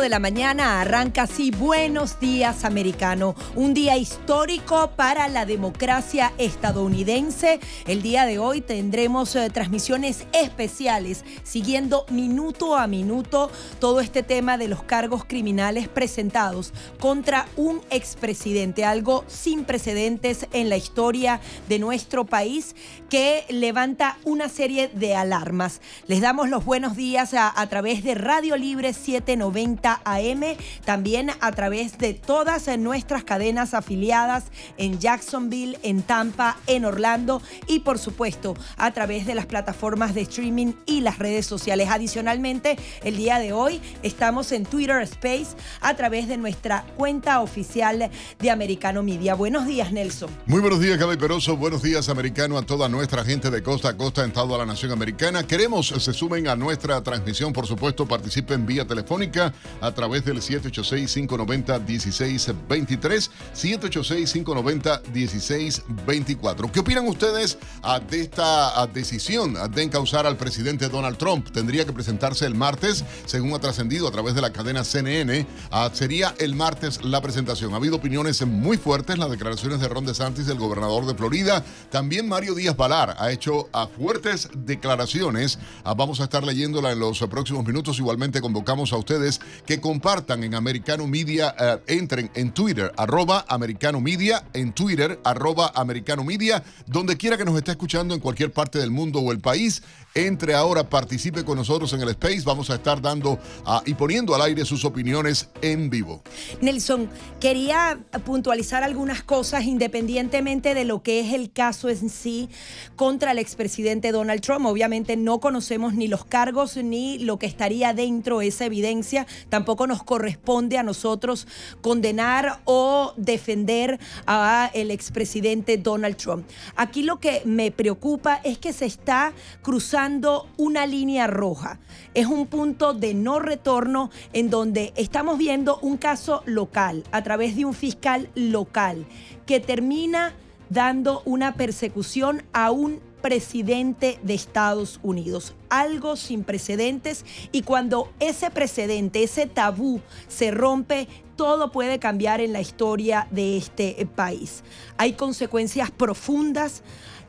de la mañana arranca así Buenos días americano, un día histórico para la democracia estadounidense. El día de hoy tendremos eh, transmisiones especiales siguiendo minuto a minuto todo este tema de los cargos criminales presentados contra un expresidente, algo sin precedentes en la historia de nuestro país que levanta una serie de alarmas. Les damos los buenos días a, a través de Radio Libre 790 AM, también a través de todas nuestras cadenas afiliadas en Jacksonville, en Tampa, en Orlando y por supuesto a través de las plataformas de streaming y las redes sociales. Adicionalmente, el día de hoy estamos en Twitter Space a través de nuestra cuenta oficial de Americano Media. Buenos días, Nelson. Muy buenos días, Gaby Peroso. Buenos días, americano, a toda nuestra gente de costa a costa en toda la nación americana. Queremos se sumen a nuestra transmisión, por supuesto, participen vía telefónica a través del 786-590-1623, 786-590-1624. ¿Qué opinan ustedes ah, de esta ah, decisión de encauzar al presidente Donald Trump? Tendría que presentarse el martes, según ha trascendido a través de la cadena CNN. Ah, sería el martes la presentación. Ha habido opiniones muy fuertes, las declaraciones de Ron DeSantis, el gobernador de Florida. También Mario Díaz Balar ha hecho fuertes declaraciones. vamos a estar leyéndola en los próximos minutos. Igualmente convocamos a ustedes que compartan en Americano Media, eh, entren en Twitter, arroba Americano Media, en Twitter, arroba Americano Media, donde quiera que nos esté escuchando en cualquier parte del mundo o el país. Entre ahora, participe con nosotros en el Space. Vamos a estar dando ah, y poniendo al aire sus opiniones en vivo. Nelson, quería puntualizar algunas cosas independientemente de lo que es el caso en sí contra el expresidente Donald Trump. Obviamente no conocemos ni los cargos ni lo que estaría dentro de esa evidencia. Tampoco nos corresponde a nosotros condenar o defender a el expresidente Donald Trump. Aquí lo que me preocupa es que se está cruzando una línea roja. Es un punto de no retorno en donde estamos viendo un caso local a través de un fiscal local que termina dando una persecución a un presidente de Estados Unidos. Algo sin precedentes y cuando ese precedente, ese tabú se rompe, todo puede cambiar en la historia de este país. Hay consecuencias profundas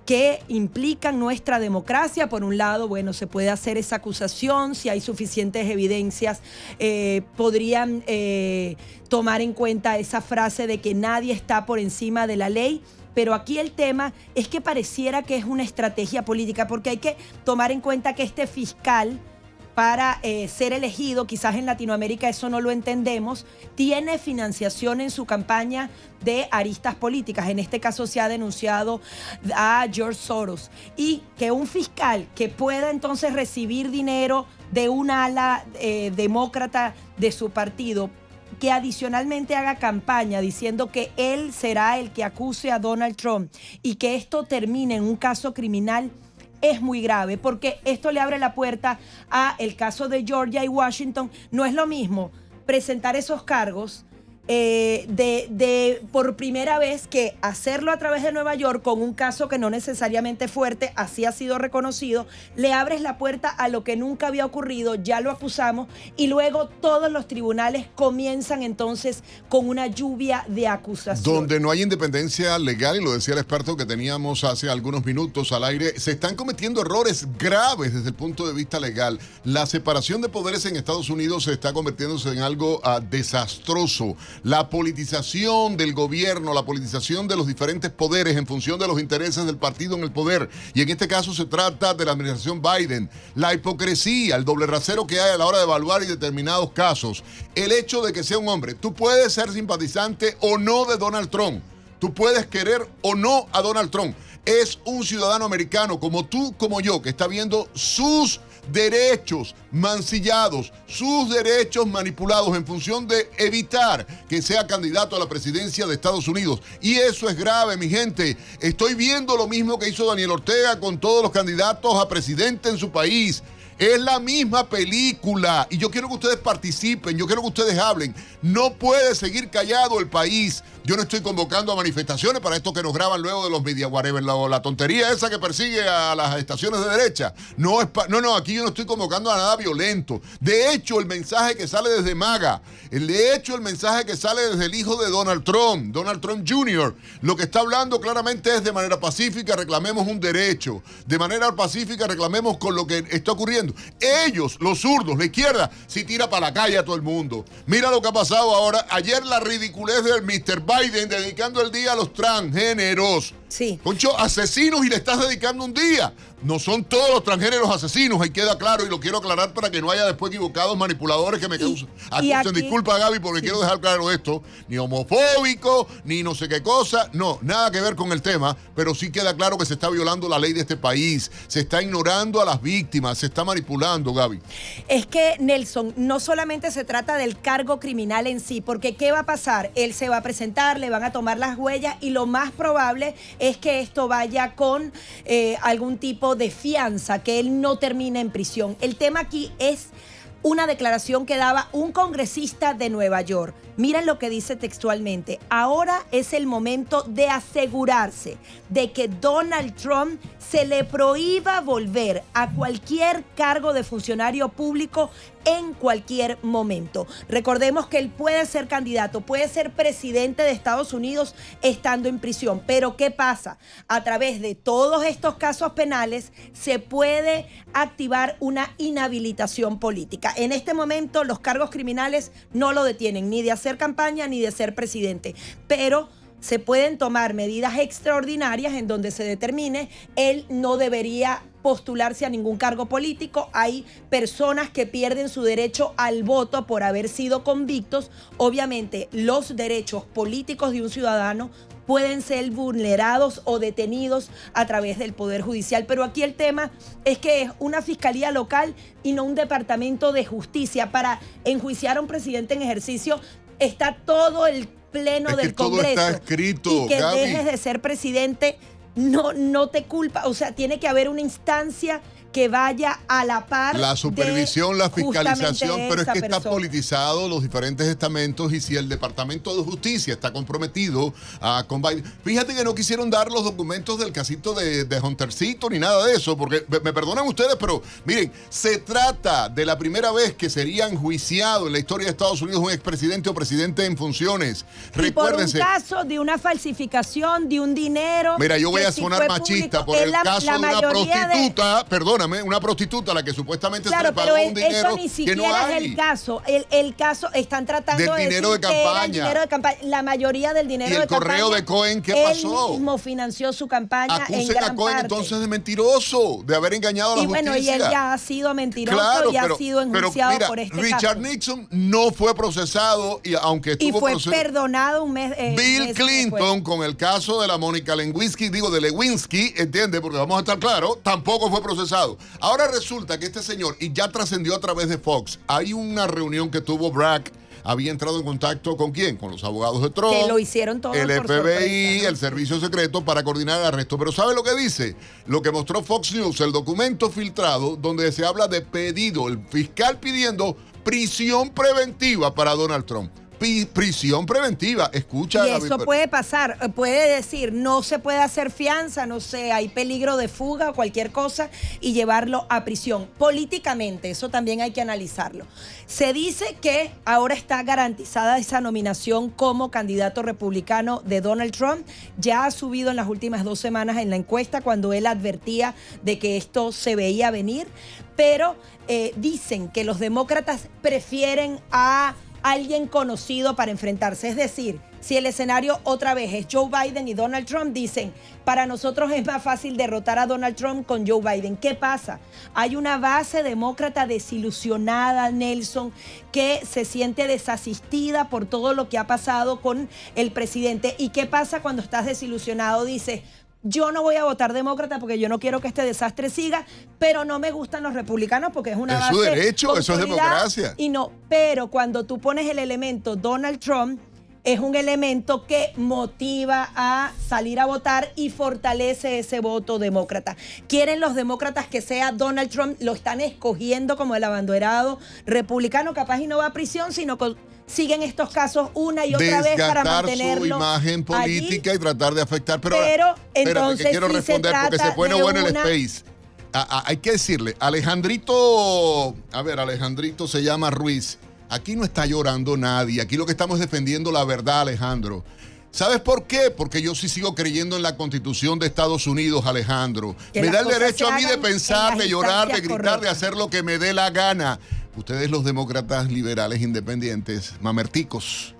que implican nuestra democracia. Por un lado, bueno, se puede hacer esa acusación, si hay suficientes evidencias, eh, podrían eh, tomar en cuenta esa frase de que nadie está por encima de la ley. Pero aquí el tema es que pareciera que es una estrategia política, porque hay que tomar en cuenta que este fiscal para eh, ser elegido, quizás en Latinoamérica eso no lo entendemos, tiene financiación en su campaña de aristas políticas. En este caso se ha denunciado a George Soros. Y que un fiscal que pueda entonces recibir dinero de una ala eh, demócrata de su partido que adicionalmente haga campaña diciendo que él será el que acuse a Donald Trump y que esto termine en un caso criminal es muy grave porque esto le abre la puerta a el caso de Georgia y Washington. No es lo mismo presentar esos cargos eh, de, de, por primera vez que hacerlo a través de Nueva York con un caso que no necesariamente fuerte, así ha sido reconocido, le abres la puerta a lo que nunca había ocurrido, ya lo acusamos y luego todos los tribunales comienzan entonces con una lluvia de acusaciones. Donde no hay independencia legal, y lo decía el experto que teníamos hace algunos minutos al aire, se están cometiendo errores graves desde el punto de vista legal. La separación de poderes en Estados Unidos se está convirtiéndose en algo uh, desastroso la politización del gobierno, la politización de los diferentes poderes en función de los intereses del partido en el poder. Y en este caso se trata de la administración Biden. La hipocresía, el doble rasero que hay a la hora de evaluar y determinados casos. El hecho de que sea un hombre. Tú puedes ser simpatizante o no de Donald Trump. Tú puedes querer o no a Donald Trump. Es un ciudadano americano como tú, como yo, que está viendo sus derechos mancillados, sus derechos manipulados en función de evitar que sea candidato a la presidencia de Estados Unidos. Y eso es grave, mi gente. Estoy viendo lo mismo que hizo Daniel Ortega con todos los candidatos a presidente en su país. Es la misma película y yo quiero que ustedes participen, yo quiero que ustedes hablen. No puede seguir callado el país. Yo no estoy convocando a manifestaciones para estos que nos graban luego de los media whatever, la, la tontería esa que persigue a las estaciones de derecha. No, es no, no, aquí yo no estoy convocando a nada violento. De hecho, el mensaje que sale desde MAGA, de hecho, el mensaje que sale desde el hijo de Donald Trump, Donald Trump Jr., lo que está hablando claramente es de manera pacífica, reclamemos un derecho. De manera pacífica, reclamemos con lo que está ocurriendo. Ellos, los zurdos, la izquierda, si tira para la calle a todo el mundo. Mira lo que ha pasado ahora. Ayer la ridiculez del Mr. Biden dedicando el día a los transgéneros. Sí. Concho, asesinos y le estás dedicando un día. No son todos los transgéneros asesinos, ahí queda claro y lo quiero aclarar para que no haya después equivocados manipuladores que me causen. Acusen, disculpa Gaby porque quiero dejar claro esto, ni homofóbico, ni no sé qué cosa, no, nada que ver con el tema, pero sí queda claro que se está violando la ley de este país, se está ignorando a las víctimas, se está manipulando, Gaby. Es que Nelson, no solamente se trata del cargo criminal en sí, porque ¿qué va a pasar? Él se va a presentar, le van a tomar las huellas y lo más probable es que esto vaya con eh, algún tipo de fianza, que él no termine en prisión. El tema aquí es una declaración que daba un congresista de Nueva York. Miren lo que dice textualmente. Ahora es el momento de asegurarse de que Donald Trump se le prohíba volver a cualquier cargo de funcionario público en cualquier momento. Recordemos que él puede ser candidato, puede ser presidente de Estados Unidos estando en prisión. Pero ¿qué pasa? A través de todos estos casos penales se puede activar una inhabilitación política. En este momento los cargos criminales no lo detienen ni de hacer campaña ni de ser presidente. Pero se pueden tomar medidas extraordinarias en donde se determine él no debería postularse a ningún cargo político. Hay personas que pierden su derecho al voto por haber sido convictos. Obviamente los derechos políticos de un ciudadano pueden ser vulnerados o detenidos a través del Poder Judicial. Pero aquí el tema es que es una fiscalía local y no un departamento de justicia. Para enjuiciar a un presidente en ejercicio está todo el pleno del Congreso. está escrito. Y que dejes de ser presidente no, no te culpa. O sea, tiene que haber una instancia que vaya a la par. La supervisión, la fiscalización, pero es que está politizado los diferentes estamentos y si el Departamento de Justicia está comprometido a con Fíjate que no quisieron dar los documentos del casito de, de Huntercito ni nada de eso, porque me, perdonan ustedes, pero miren, se trata de la primera vez que sería enjuiciado en la historia de Estados Unidos un expresidente o presidente en funciones. Recuérdense. por un caso de una falsificación, de un dinero. Mira, yo voy a sonar machista por el caso de una prostituta, perdón una prostituta a la que supuestamente se le pagó un dinero eso ni siquiera es el caso. El, caso están tratando del dinero de campaña. dinero de campaña. La mayoría del dinero ¿Y el correo de Cohen qué pasó? Él mismo financió su campaña Acusen en a Cohen entonces de mentiroso, de haber engañado a la y justicia. Y bueno, y él ya ha sido mentiroso y ha sido enjuiciado por este Richard Nixon no fue procesado y aunque estuvo y fue perdonado un mes. Eh, Bill Clinton con el caso de la Mónica Lewinsky, digo de Lewinsky, entiende, porque vamos a estar claros, tampoco fue procesado. Ahora resulta que este señor, y ya trascendió a través de Fox, hay una reunión que tuvo Brack había entrado en contacto con quién? Con los abogados de Trump. Que lo hicieron todo. El FBI, el Servicio Secreto para coordinar el arresto. Pero ¿sabe lo que dice? Lo que mostró Fox News, el documento filtrado donde se habla de pedido, el fiscal pidiendo prisión preventiva para Donald Trump prisión preventiva. Escucha. Y eso puede pasar. Eh, puede decir, no se puede hacer fianza, no sé, hay peligro de fuga o cualquier cosa y llevarlo a prisión. Políticamente, eso también hay que analizarlo. Se dice que ahora está garantizada esa nominación como candidato republicano de Donald Trump. Ya ha subido en las últimas dos semanas en la encuesta cuando él advertía de que esto se veía venir. Pero eh, dicen que los demócratas prefieren a alguien conocido para enfrentarse. Es decir, si el escenario otra vez es Joe Biden y Donald Trump, dicen, para nosotros es más fácil derrotar a Donald Trump con Joe Biden. ¿Qué pasa? Hay una base demócrata desilusionada, Nelson, que se siente desasistida por todo lo que ha pasado con el presidente. ¿Y qué pasa cuando estás desilusionado? Dice, yo no voy a votar demócrata porque yo no quiero que este desastre siga, pero no me gustan los republicanos porque es una es su derecho, eso es democracia. Y no, pero cuando tú pones el elemento Donald Trump, es un elemento que motiva a salir a votar y fortalece ese voto demócrata. Quieren los demócratas que sea Donald Trump, lo están escogiendo como el abanderado republicano, capaz y no va a prisión, sino que siguen estos casos una y otra vez para mantenerlo su imagen política y tratar de afectar. Pero, pero entonces quiero responder porque se pone bueno el space. hay que decirle, Alejandrito, a ver, Alejandrito se llama Ruiz. Aquí no está llorando nadie. Aquí lo que estamos defendiendo la verdad, Alejandro. ¿Sabes por qué? Porque yo sí sigo creyendo en la constitución de Estados Unidos, Alejandro. me da el derecho a mí de pensar, de llorar, de gritar, de hacer lo que me dé la gana. Ustedes los demócratas liberales independientes, mamerticos,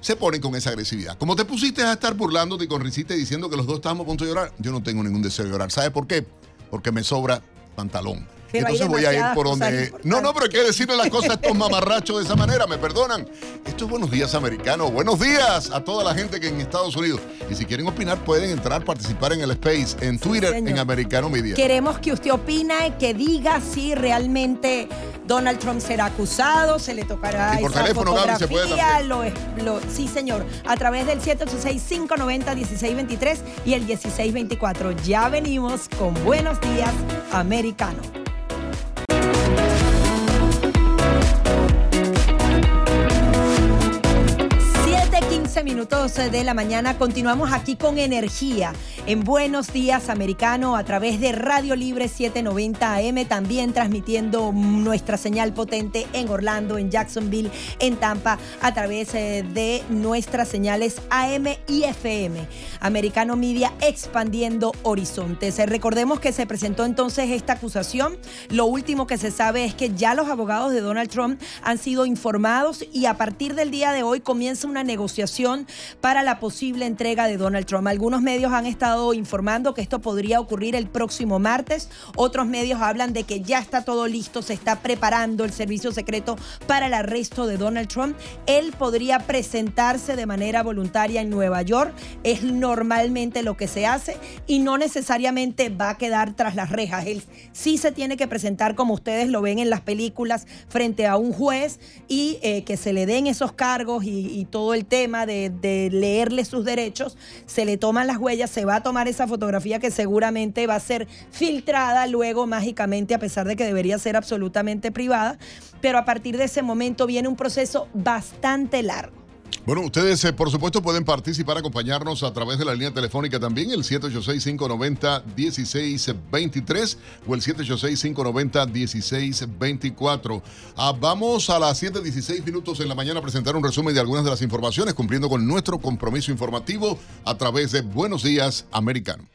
se ponen con esa agresividad. Como te pusiste a estar burlándote y con risita diciendo que los dos estábamos a punto de llorar, yo no tengo ningún deseo de llorar. ¿Sabes por qué? Porque me sobra pantalón. Entonces voy a ir por donde. No, no, pero hay que decirle las cosas a estos mamarrachos de esa manera, me perdonan. Esto es Buenos Días Americanos. Buenos días a toda la gente que en Estados Unidos. Y si quieren opinar, pueden entrar, participar en el Space, en Twitter, en Americano Media. Queremos que usted opine, que diga si realmente Donald Trump será acusado, se le tocará y por esa teléfono, fotografía, se puede lo, lo, sí, señor, a través del 786-590-1623 y el 1624. Ya venimos con Buenos Días Americano. 15 minutos de la mañana. Continuamos aquí con energía en Buenos Días Americano a través de Radio Libre 790 AM, también transmitiendo nuestra señal potente en Orlando, en Jacksonville, en Tampa, a través eh, de nuestras señales AM y FM. Americano Media expandiendo horizontes. Eh, recordemos que se presentó entonces esta acusación. Lo último que se sabe es que ya los abogados de Donald Trump han sido informados y a partir del día de hoy comienza una negociación para la posible entrega de Donald Trump. Algunos medios han estado informando que esto podría ocurrir el próximo martes. Otros medios hablan de que ya está todo listo, se está preparando el servicio secreto para el arresto de Donald Trump. Él podría presentarse de manera voluntaria en Nueva York. Es normalmente lo que se hace y no necesariamente va a quedar tras las rejas. Él sí se tiene que presentar como ustedes lo ven en las películas frente a un juez y eh, que se le den esos cargos y todo el tema de de, leerle sus derechos, se le toman las huellas, se va a tomar esa fotografía que seguramente va a ser filtrada luego mágicamente, a pesar de que debería ser absolutamente privada, pero a partir de ese momento viene un proceso bastante largo. Bueno, ustedes eh, por supuesto pueden participar, acompañarnos a través de la línea telefónica también, el 786-590-1623 o el 786-590-1624. Ah, vamos a las 7.16 minutos en la mañana a presentar un resumen de algunas de las informaciones, cumpliendo con nuestro compromiso informativo a través de Buenos Días Americano.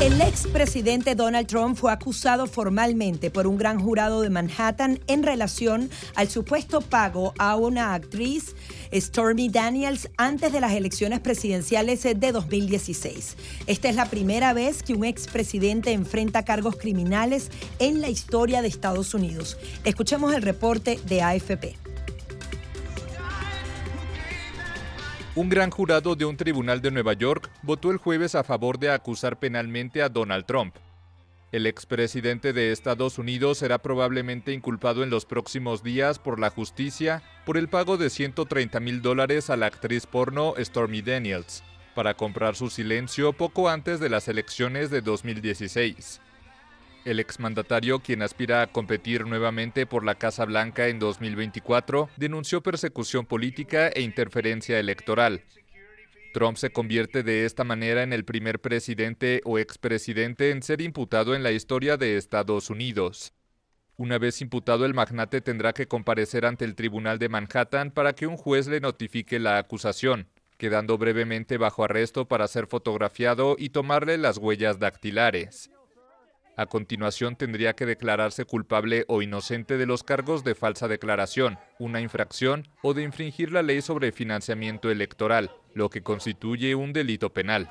El expresidente Donald Trump fue acusado formalmente por un gran jurado de Manhattan en relación al supuesto pago a una actriz, Stormy Daniels, antes de las elecciones presidenciales de 2016. Esta es la primera vez que un expresidente enfrenta cargos criminales en la historia de Estados Unidos. Escuchemos el reporte de AFP. Un gran jurado de un tribunal de Nueva York votó el jueves a favor de acusar penalmente a Donald Trump. El expresidente de Estados Unidos será probablemente inculpado en los próximos días por la justicia por el pago de 130 mil dólares a la actriz porno Stormy Daniels para comprar su silencio poco antes de las elecciones de 2016. El exmandatario, quien aspira a competir nuevamente por la Casa Blanca en 2024, denunció persecución política e interferencia electoral. Trump se convierte de esta manera en el primer presidente o expresidente en ser imputado en la historia de Estados Unidos. Una vez imputado, el magnate tendrá que comparecer ante el Tribunal de Manhattan para que un juez le notifique la acusación, quedando brevemente bajo arresto para ser fotografiado y tomarle las huellas dactilares. A continuación tendría que declararse culpable o inocente de los cargos de falsa declaración, una infracción o de infringir la ley sobre financiamiento electoral, lo que constituye un delito penal.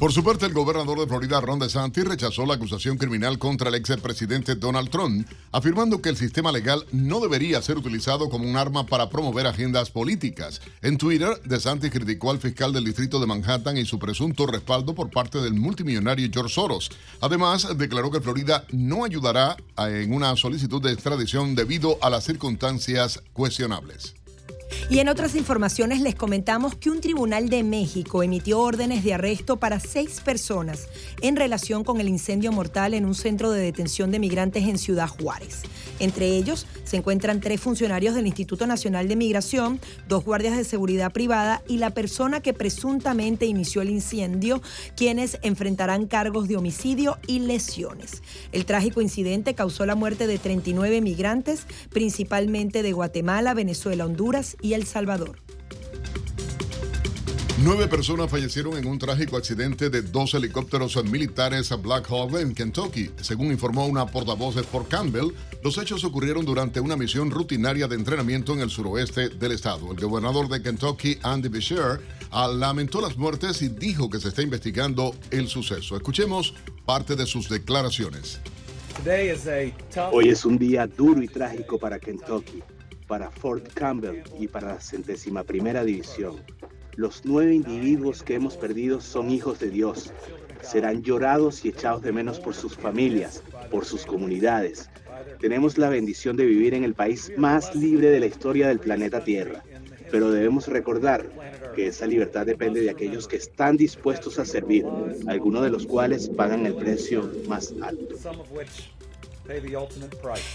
Por su parte, el gobernador de Florida, Ron DeSantis, rechazó la acusación criminal contra el expresidente Donald Trump, afirmando que el sistema legal no debería ser utilizado como un arma para promover agendas políticas. En Twitter, DeSantis criticó al fiscal del distrito de Manhattan y su presunto respaldo por parte del multimillonario George Soros. Además, declaró que Florida no ayudará en una solicitud de extradición debido a las circunstancias cuestionables. Y en otras informaciones les comentamos que un tribunal de México emitió órdenes de arresto para seis personas en relación con el incendio mortal en un centro de detención de migrantes en Ciudad Juárez. Entre ellos se encuentran tres funcionarios del Instituto Nacional de Migración, dos guardias de seguridad privada y la persona que presuntamente inició el incendio, quienes enfrentarán cargos de homicidio y lesiones. El trágico incidente causó la muerte de 39 migrantes, principalmente de Guatemala, Venezuela, Honduras y El Salvador. Nueve personas fallecieron en un trágico accidente de dos helicópteros militares a Black Hawk en Kentucky. Según informó una portavoz de Fort Campbell, los hechos ocurrieron durante una misión rutinaria de entrenamiento en el suroeste del estado. El gobernador de Kentucky, Andy Beshear, lamentó las muertes y dijo que se está investigando el suceso. Escuchemos parte de sus declaraciones. Hoy es un día duro y trágico para Kentucky para Fort Campbell y para la centésima primera división. Los nueve individuos que hemos perdido son hijos de Dios. Serán llorados y echados de menos por sus familias, por sus comunidades. Tenemos la bendición de vivir en el país más libre de la historia del planeta Tierra. Pero debemos recordar que esa libertad depende de aquellos que están dispuestos a servir, algunos de los cuales pagan el precio más alto.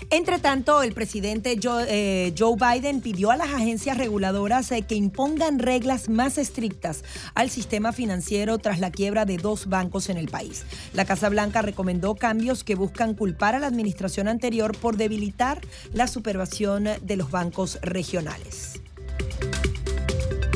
Entre tanto, el presidente eh, Joe, Biden pidió a las agencias reguladoras eh, que impongan reglas más estrictas al sistema financiero tras la quiebra de dos bancos en el país. La Casa Blanca recomendó cambios que buscan culpar a la administración anterior por debilitar la supervisión de los bancos regionales.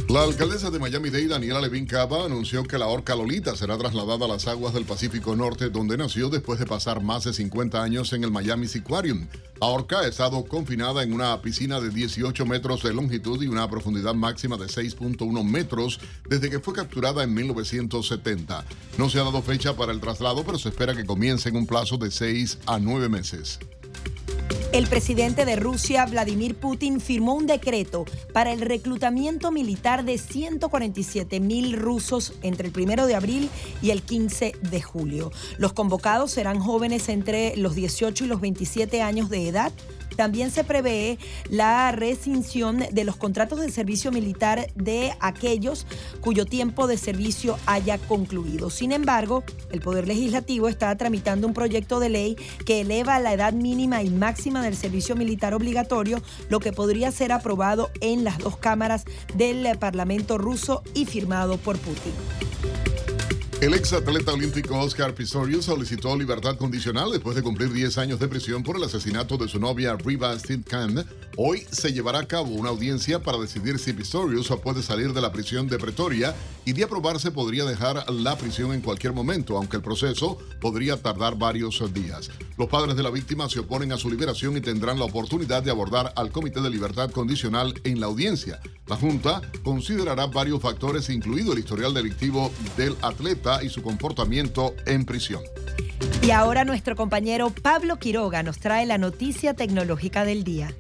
La alcaldesa de Miami-Dade, Daniela Levin Cava, anunció que la orca Lolita será trasladada a las aguas del Pacífico Norte, donde nació después de pasar más de 50 años en el Miami Aquarium. La orca ha estado confinada en una piscina de 18 metros de longitud y una profundidad máxima de 6.1 metros desde que fue capturada en 1970. No se ha dado fecha para el traslado, pero se espera que comience en un plazo de 6 a 9 meses. El presidente de Rusia, Vladimir Putin, firmó un decreto para el reclutamiento militar de 147 mil rusos entre el 1 de abril y el 15 de julio. Los convocados serán jóvenes entre los 18 y los 27 años de edad también se prevé la rescisión de los contratos de servicio militar de aquellos cuyo tiempo de servicio haya concluido. Sin embargo, el Poder Legislativo está tramitando un proyecto de ley que eleva la edad mínima y máxima del servicio militar obligatorio, lo que podría ser aprobado en las dos cámaras del Parlamento ruso y firmado por Putin. El ex atleta olímpico Oscar Pistorius solicitó libertad condicional después de cumplir 10 años de prisión por el asesinato de su novia Riva Steenkamp. Hoy se llevará a cabo una audiencia para decidir si Pistorius puede salir de la prisión de Pretoria y de aprobarse podría dejar la prisión en cualquier momento, aunque el proceso podría tardar varios días. Los padres de la víctima se oponen a su liberación y tendrán la oportunidad de abordar al Comité de Libertad Condicional en la audiencia. La Junta considerará varios factores, incluido el historial delictivo del atleta y su comportamiento en prisión. Y ahora nuestro compañero Pablo Quiroga nos trae la noticia tecnológica del día.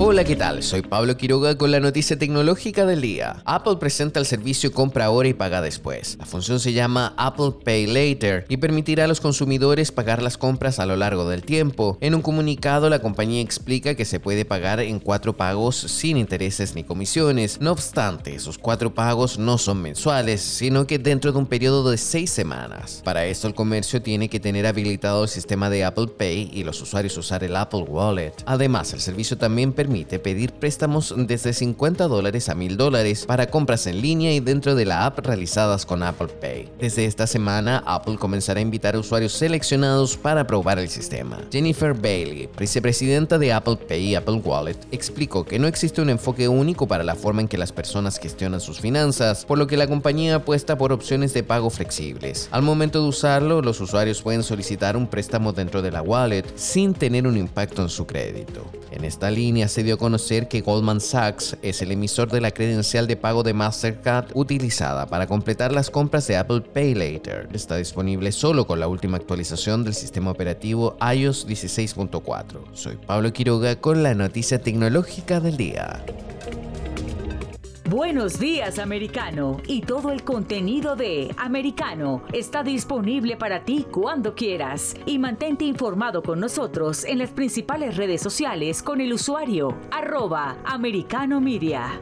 Hola, ¿qué tal? Soy Pablo Quiroga con la noticia tecnológica del día. Apple presenta el servicio compra ahora y paga después. La función se llama Apple Pay Later y permitirá a los consumidores pagar las compras a lo largo del tiempo. En un comunicado, la compañía explica que se puede pagar en cuatro pagos sin intereses ni comisiones. No obstante, esos cuatro pagos no son mensuales, sino que dentro de un periodo de seis semanas. Para esto, el comercio tiene que tener habilitado el sistema de Apple Pay y los usuarios usar el Apple Wallet. Además, el servicio también permite permite pedir préstamos desde 50 dólares a 1000 dólares para compras en línea y dentro de la app realizadas con Apple Pay. Desde esta semana, Apple comenzará a invitar a usuarios seleccionados para probar el sistema. Jennifer Bailey, vicepresidenta de Apple Pay y Apple Wallet, explicó que no existe un enfoque único para la forma en que las personas gestionan sus finanzas, por lo que la compañía apuesta por opciones de pago flexibles. Al momento de usarlo, los usuarios pueden solicitar un préstamo dentro de la wallet sin tener un impacto en su crédito. En esta línea se dio a conocer que Goldman Sachs es el emisor de la credencial de pago de Mastercard utilizada para completar las compras de Apple Pay Later. Está disponible solo con la última actualización del sistema operativo iOS 16.4. Soy Pablo Quiroga con la noticia tecnológica del día. Buenos días, americano. Y todo el contenido de Americano está disponible para ti cuando quieras. Y mantente informado con nosotros en las principales redes sociales con el usuario arroba americano media.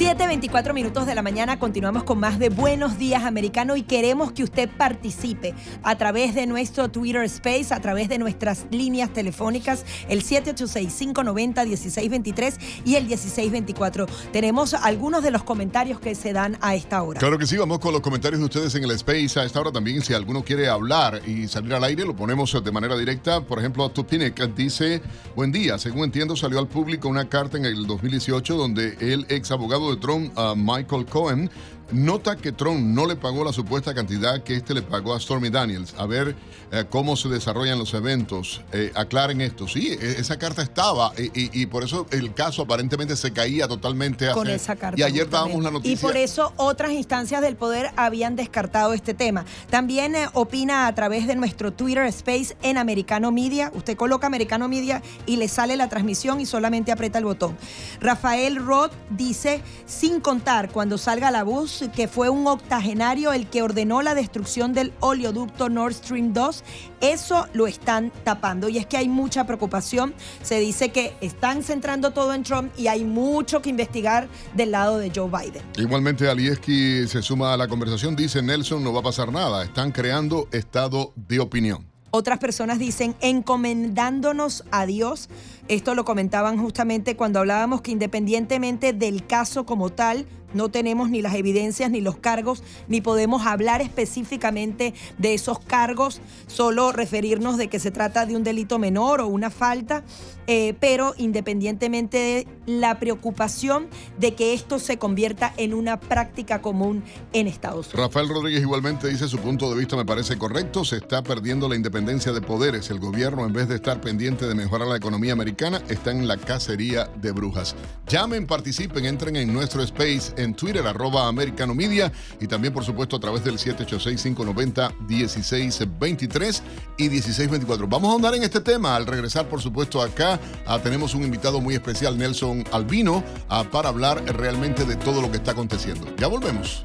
7.24 minutos de la mañana continuamos con más de Buenos Días Americano y queremos que usted participe a través de nuestro Twitter Space, a través de nuestras líneas telefónicas, el 786-590-1623 y el 1624. Tenemos algunos de los comentarios que se dan a esta hora. Claro que sí, vamos con los comentarios de ustedes en el Space a esta hora también. Si alguno quiere hablar y salir al aire, lo ponemos de manera directa. Por ejemplo, Tupinek dice, buen día, según entiendo salió al público una carta en el 2018 donde el ex abogado Trump, uh, Michael Cohen, nota que Trump no le pagó la supuesta cantidad que este le pagó a Stormy Daniels. A ver eh, cómo se desarrollan los eventos. Eh, aclaren esto. Sí, e, esa carta estaba y, por eso el caso aparentemente se caía totalmente. Con esa carta. Y ayer dábamos la noticia. Y por eso otras instancias del poder habían descartado este tema. También eh, opina a través de nuestro Twitter Space en Americano Media. Usted coloca Americano Media y le sale la transmisión y solamente aprieta el botón. Rafael Roth dice, sin contar cuando salga la que fue un octogenario el que ordenó la destrucción del oleoducto Nord Stream 2. Eso lo están tapando y es que hay mucha preocupación. Se dice que están centrando todo en Trump y hay mucho que investigar del lado de Joe Biden. Igualmente Alieski se suma a la conversación, dice Nelson, no va a pasar nada, están creando estado de opinión. Otras personas dicen encomendándonos a Dios. Esto lo comentaban justamente cuando hablábamos que independientemente del caso como tal, no tenemos ni las evidencias ni los cargos, ni podemos hablar específicamente de esos cargos, solo referirnos de que se trata de un delito menor o una falta, eh, pero independientemente de la preocupación de que esto se convierta en una práctica común en Estados Unidos. Rafael Rodríguez igualmente dice su punto de vista me parece correcto, se está perdiendo la independencia de poderes, el gobierno en vez de estar pendiente de mejorar la economía americana está en la cacería de brujas. Llamen, participen, entren en nuestro space en Twitter, arroba Americano Media, y también, por supuesto, a través del 786-590-1623 y 1624. Vamos a andar en este tema. Al regresar, por supuesto, acá ah, tenemos un invitado muy especial, Nelson Albino, ah, para hablar realmente de todo lo que está aconteciendo. Ya volvemos.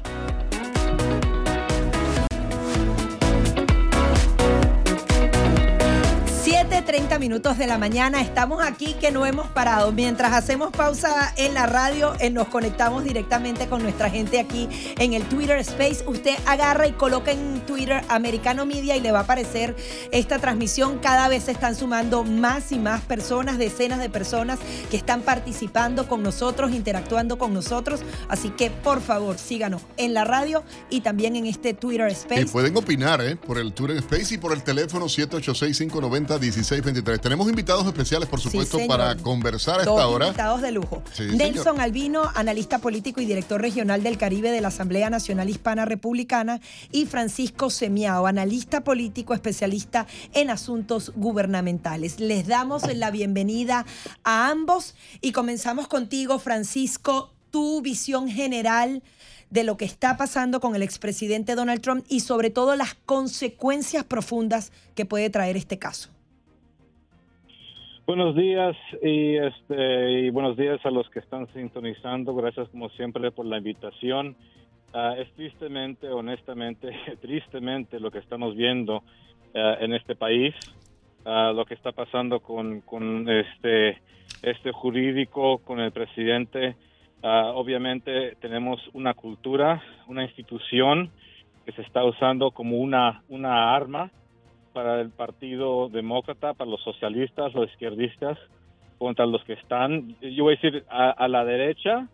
30 minutos de la mañana. Estamos aquí que no hemos parado. Mientras hacemos pausa en la radio, eh, nos conectamos directamente con nuestra gente aquí en el Twitter Space. Usted agarra y coloca en Twitter Americano Media y le va a aparecer esta transmisión. Cada vez se están sumando más y más personas, decenas de personas que están participando con nosotros, interactuando con nosotros. Así que por favor, síganos en la radio y también en este Twitter Space. Y pueden opinar ¿eh? por el Twitter Space y por el teléfono 786 590 16 tenemos invitados especiales, por supuesto, para conversar a esta hora. invitados de lujo. Nelson Albino, analista político y director regional del Caribe de la Asamblea Nacional Hispana Republicana, y Francisco Semiao, analista político especialista en asuntos gubernamentales. Les damos la bienvenida a ambos y comenzamos contigo, Francisco, tu visión general de lo que está pasando con el expresidente Donald Trump y sobre todo las consecuencias profundas que puede traer este caso. Buenos días y, este, buenos días a los que están sintonizando. Gracias como siempre por la invitación. Ah, es tristemente, honestamente, tristemente lo que estamos viendo ah, en este país, uh, lo que está pasando con, este, este jurídico, con el presidente. obviamente tenemos una cultura, una institución que se está usando como una arma para el Partido Demócrata, para los socialistas, los izquierdistas, contra los que están, yo voy a decir, a, la derecha,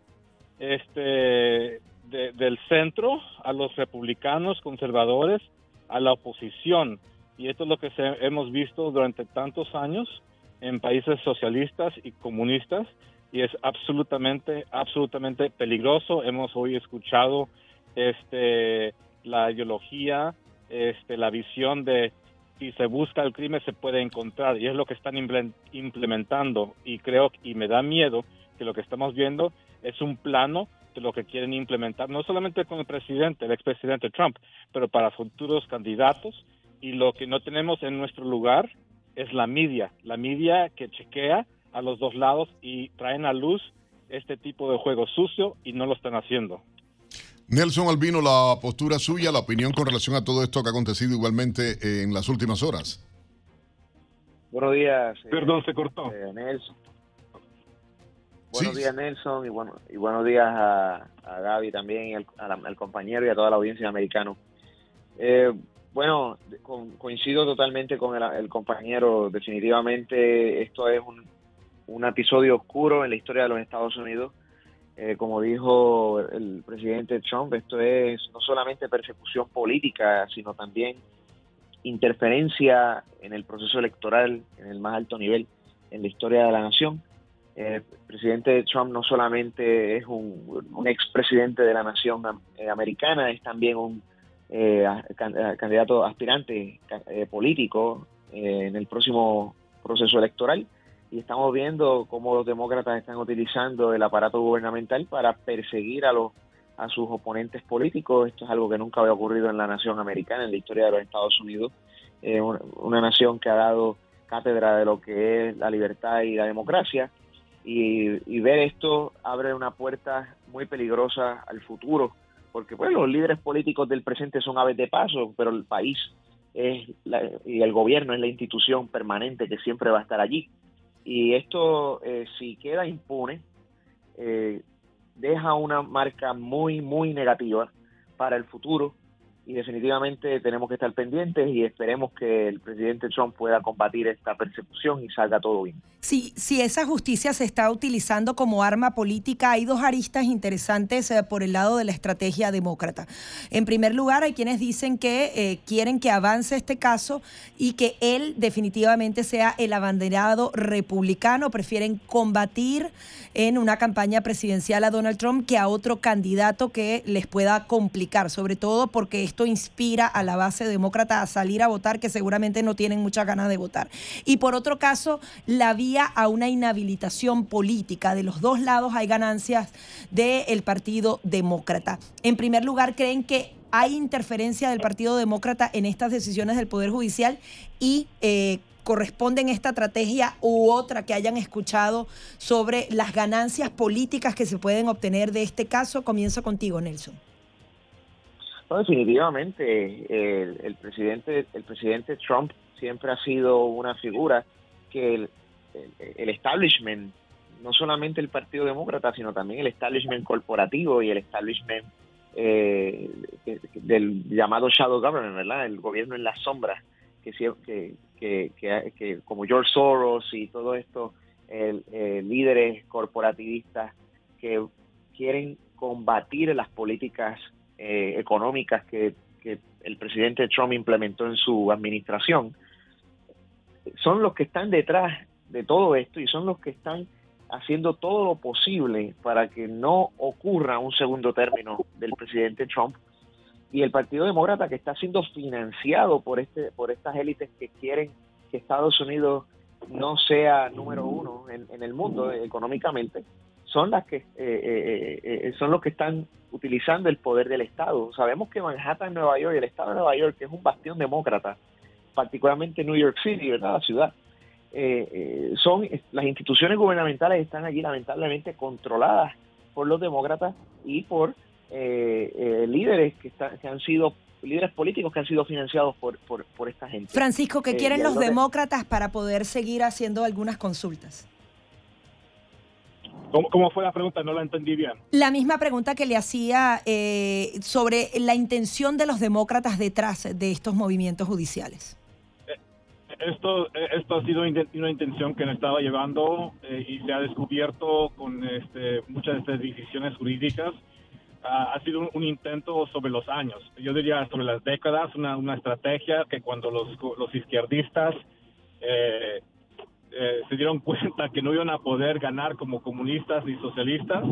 este, del centro, a los republicanos, conservadores, a la oposición. Y esto es lo que hemos visto durante tantos años en países socialistas y comunistas y es absolutamente, absolutamente peligroso. Hemos hoy escuchado este, la ideología, este, la visión de si se busca el crimen se puede encontrar y es lo que están implementando y creo y me da miedo que lo que estamos viendo es un plano de lo que quieren implementar, no solamente con el presidente, el expresidente Trump, pero para futuros candidatos y lo que no tenemos en nuestro lugar es la media, la media que chequea a los dos lados y traen a luz este tipo de juego sucio y no lo están haciendo. Nelson Albino, la postura suya, la opinión con relación a todo esto que ha acontecido igualmente en las últimas horas. Buenos días. Eh, Perdón, se cortó. Eh, Nelson. Buenos días, Nelson, y, bueno, y buenos días a, Gaby también, y al, compañero y a toda la audiencia americana. Eh, bueno, coincido totalmente con el, compañero. Definitivamente esto es un, un, episodio oscuro en la historia de los Estados Unidos. Eh, como dijo el presidente Trump, esto es no solamente persecución política, sino también interferencia en el proceso electoral en el más alto nivel en la historia de la nación. Eh, el presidente Trump no solamente es un, un expresidente de la nación eh, americana, es también un candidato aspirante político en el próximo proceso electoral y estamos viendo cómo los demócratas están utilizando el aparato gubernamental para perseguir a los a sus oponentes políticos. Esto es algo que nunca había ocurrido en la nación americana, en la historia de los Estados Unidos, eh, una, nación que ha dado cátedra de lo que es la libertad y la democracia. Y, ver esto abre una puerta muy peligrosa al futuro, porque pues, los líderes políticos del presente son aves de paso, pero el país es y el gobierno es la institución permanente que siempre va a estar allí. Y esto, eh, si queda impune, eh, deja una marca muy, muy negativa para el futuro y definitivamente tenemos que estar pendientes y esperemos que el presidente Trump pueda combatir esta persecución y salga todo bien. Si, esa justicia se está utilizando como arma política, hay dos aristas interesantes eh, por el lado de la estrategia demócrata. En primer lugar, hay quienes dicen que eh, quieren que avance este caso y que él definitivamente sea el abanderado republicano. Prefieren combatir en una campaña presidencial a Donald Trump que a otro candidato que les pueda complicar, sobre todo porque esto inspira a la base demócrata a salir a votar, que seguramente no tienen muchas ganas de votar. Y por otro caso, la vía a una inhabilitación política. De los dos lados hay ganancias del Partido Demócrata. En primer lugar, creen que hay interferencia del Partido Demócrata en estas decisiones del Poder Judicial y eh, corresponden esta estrategia u otra que hayan escuchado sobre las ganancias políticas que se pueden obtener de este caso. Comienzo contigo, Nelson definitivamente. El, presidente el presidente Trump siempre ha sido una figura que el, establishment no solamente el Partido Demócrata sino también el establishment corporativo y el establishment eh, del llamado shadow government verdad el gobierno en las sombras que que, que, que, como George Soros y todo esto líderes corporativistas que quieren combatir las políticas eh, económicas que, el presidente Trump implementó en su administración, son los que están detrás de todo esto y son los que están haciendo todo lo posible para que no ocurra un segundo término del presidente Trump y el Partido Demócrata que está siendo financiado por este por estas élites que quieren que Estados Unidos no sea número uno en, en el mundo económicamente son las que eh, eh, eh, son los que están utilizando el poder del Estado. Sabemos que Manhattan, Nueva York, el Estado de Nueva York, que es un bastión demócrata, particularmente New York City, ¿verdad? la ciudad, son las instituciones gubernamentales están allí lamentablemente controladas por los demócratas y por líderes que, están, que han sido líderes políticos que han sido financiados por, por, por esta gente. Francisco, ¿qué quieren los demócratas para poder seguir haciendo algunas consultas? ¿Cómo, fue la pregunta? No la entendí bien. La misma pregunta que le hacía eh, sobre la intención de los demócratas detrás de estos movimientos judiciales. Eh, esto, eh, esto ha sido una intención que nos estaba llevando y se ha descubierto con este, muchas de estas decisiones jurídicas. ha sido un, intento sobre los años, yo diría sobre las décadas, una, una estrategia que cuando los, los izquierdistas eh, eh, se dieron cuenta que no iban a poder ganar como comunistas y socialistas,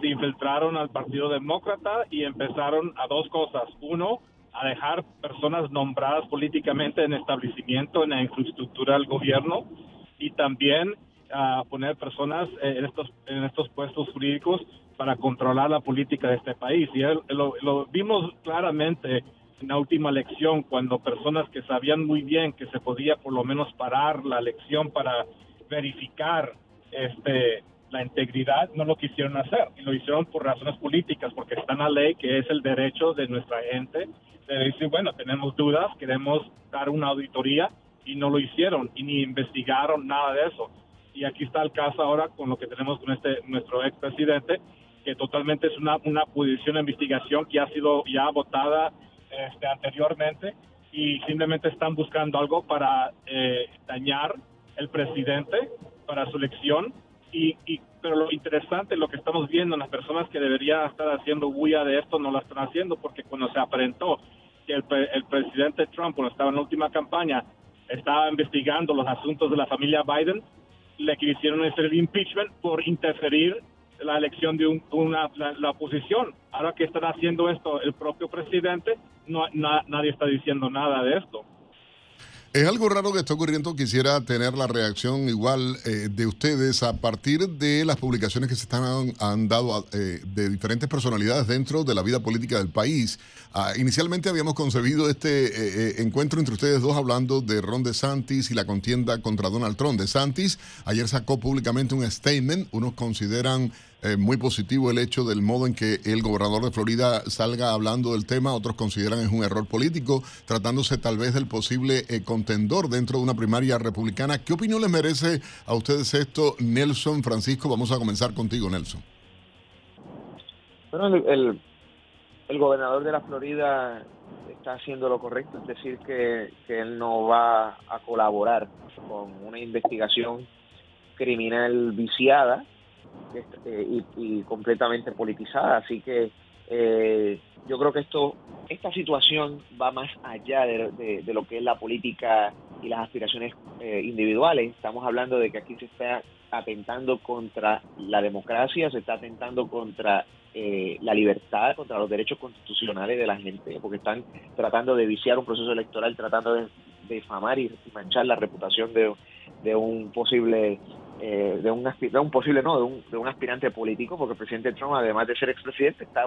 se infiltraron al Partido Demócrata y empezaron a dos cosas. Uno, a dejar personas nombradas políticamente en establecimiento, en la infraestructura del gobierno y también a poner personas en estos, en estos puestos jurídicos para controlar la política de este país. Y lo, lo vimos claramente en la última elección, cuando personas que sabían muy bien que se podía por lo menos parar la elección para verificar este la integridad no lo quisieron hacer. Y lo hicieron por razones políticas porque está en la ley que es el derecho de nuestra gente de decir bueno tenemos dudas queremos dar una auditoría y no lo hicieron y ni investigaron nada de eso. Y aquí está el caso ahora con lo que tenemos con este nuestro expresidente que totalmente es una una posición de investigación que ha sido ya votada este, anteriormente y simplemente están buscando algo para eh, dañar el presidente para su elección y, pero lo interesante, lo que estamos viendo, las personas que deberían estar haciendo bulla de esto no lo están haciendo porque cuando se aparentó que el, el presidente Trump, cuando estaba en la última campaña, estaba investigando los asuntos de la familia Biden, le quisieron hacer el impeachment por interferir la elección de una, la, oposición. Ahora que están haciendo esto el propio presidente, no, nadie está diciendo nada de esto. Es algo raro que está ocurriendo. Quisiera tener la reacción igual eh, de ustedes a partir de las publicaciones que se están, han dado eh, de diferentes personalidades dentro de la vida política del país. Ah, inicialmente habíamos concebido este eh, encuentro entre ustedes dos hablando de Ron DeSantis y la contienda contra Donald Trump. DeSantis ayer sacó públicamente un statement. Unos consideran eh, muy positivo el hecho del modo en que el gobernador de Florida salga hablando del tema, otros consideran es un error político, tratándose tal vez del posible eh, contendor dentro de una primaria republicana. ¿Qué opinión les merece a ustedes esto, Nelson Francisco? Vamos a comenzar contigo, Nelson. Bueno, el, el, gobernador de la Florida está haciendo lo correcto, es decir, que él no va a colaborar con una investigación criminal viciada eh, y, completamente politizada. Así que eh, yo creo que esto, esta situación va más allá de, lo que es la política y las aspiraciones eh, individuales. Estamos hablando de que aquí se está atentando contra la democracia, se está atentando contra la libertad, contra los derechos constitucionales de la gente, porque están tratando de viciar un proceso electoral, tratando de difamar y manchar la reputación de, de un posible eh, de, un de un posible no, de un, de un aspirante político, porque el presidente Trump, además de ser expresidente, está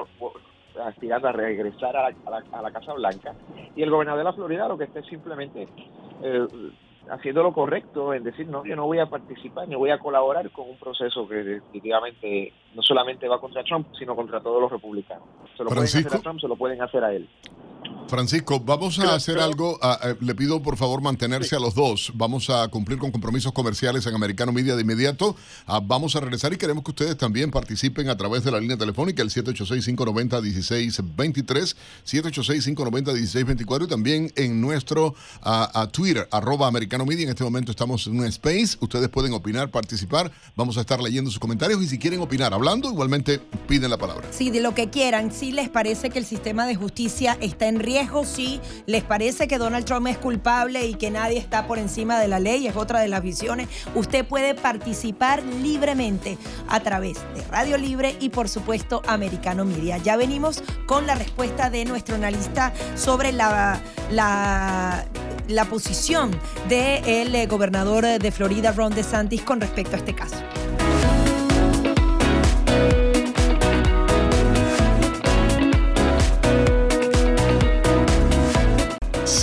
aspirando a regresar a la, a la, Casa Blanca. Y el gobernador de la Florida lo que está es simplemente eh, haciendo lo correcto en decir, no, yo no voy a participar, ni voy a colaborar con un proceso que definitivamente no solamente va contra Trump, sino contra todos los republicanos. Se lo pueden hacer a Trump, se lo pueden hacer a él. Francisco, vamos a hacer algo. Ah, eh, le pido por favor mantenerse a los dos. Vamos a cumplir con compromisos comerciales en Americano Media de inmediato. Ah, vamos a regresar y queremos que ustedes también participen a través de la línea telefónica, el 786-590-1623, 786-590-1624 y también en nuestro uh, Twitter, arroba Americano Media. En este momento estamos en un space. Ustedes pueden opinar, participar. Vamos a estar leyendo sus comentarios y si quieren opinar hablando, igualmente piden la palabra. Sí, de lo que quieran. Si les parece que el sistema de justicia está en riesgo si les parece que Donald Trump es culpable y que nadie está por encima de la ley, es otra de las visiones. Usted puede participar libremente a través de Radio Libre y por supuesto Americano Media. Ya venimos con la respuesta de nuestro analista sobre la, la, la posición eh, gobernador de Florida, Ron DeSantis, con respecto a este caso.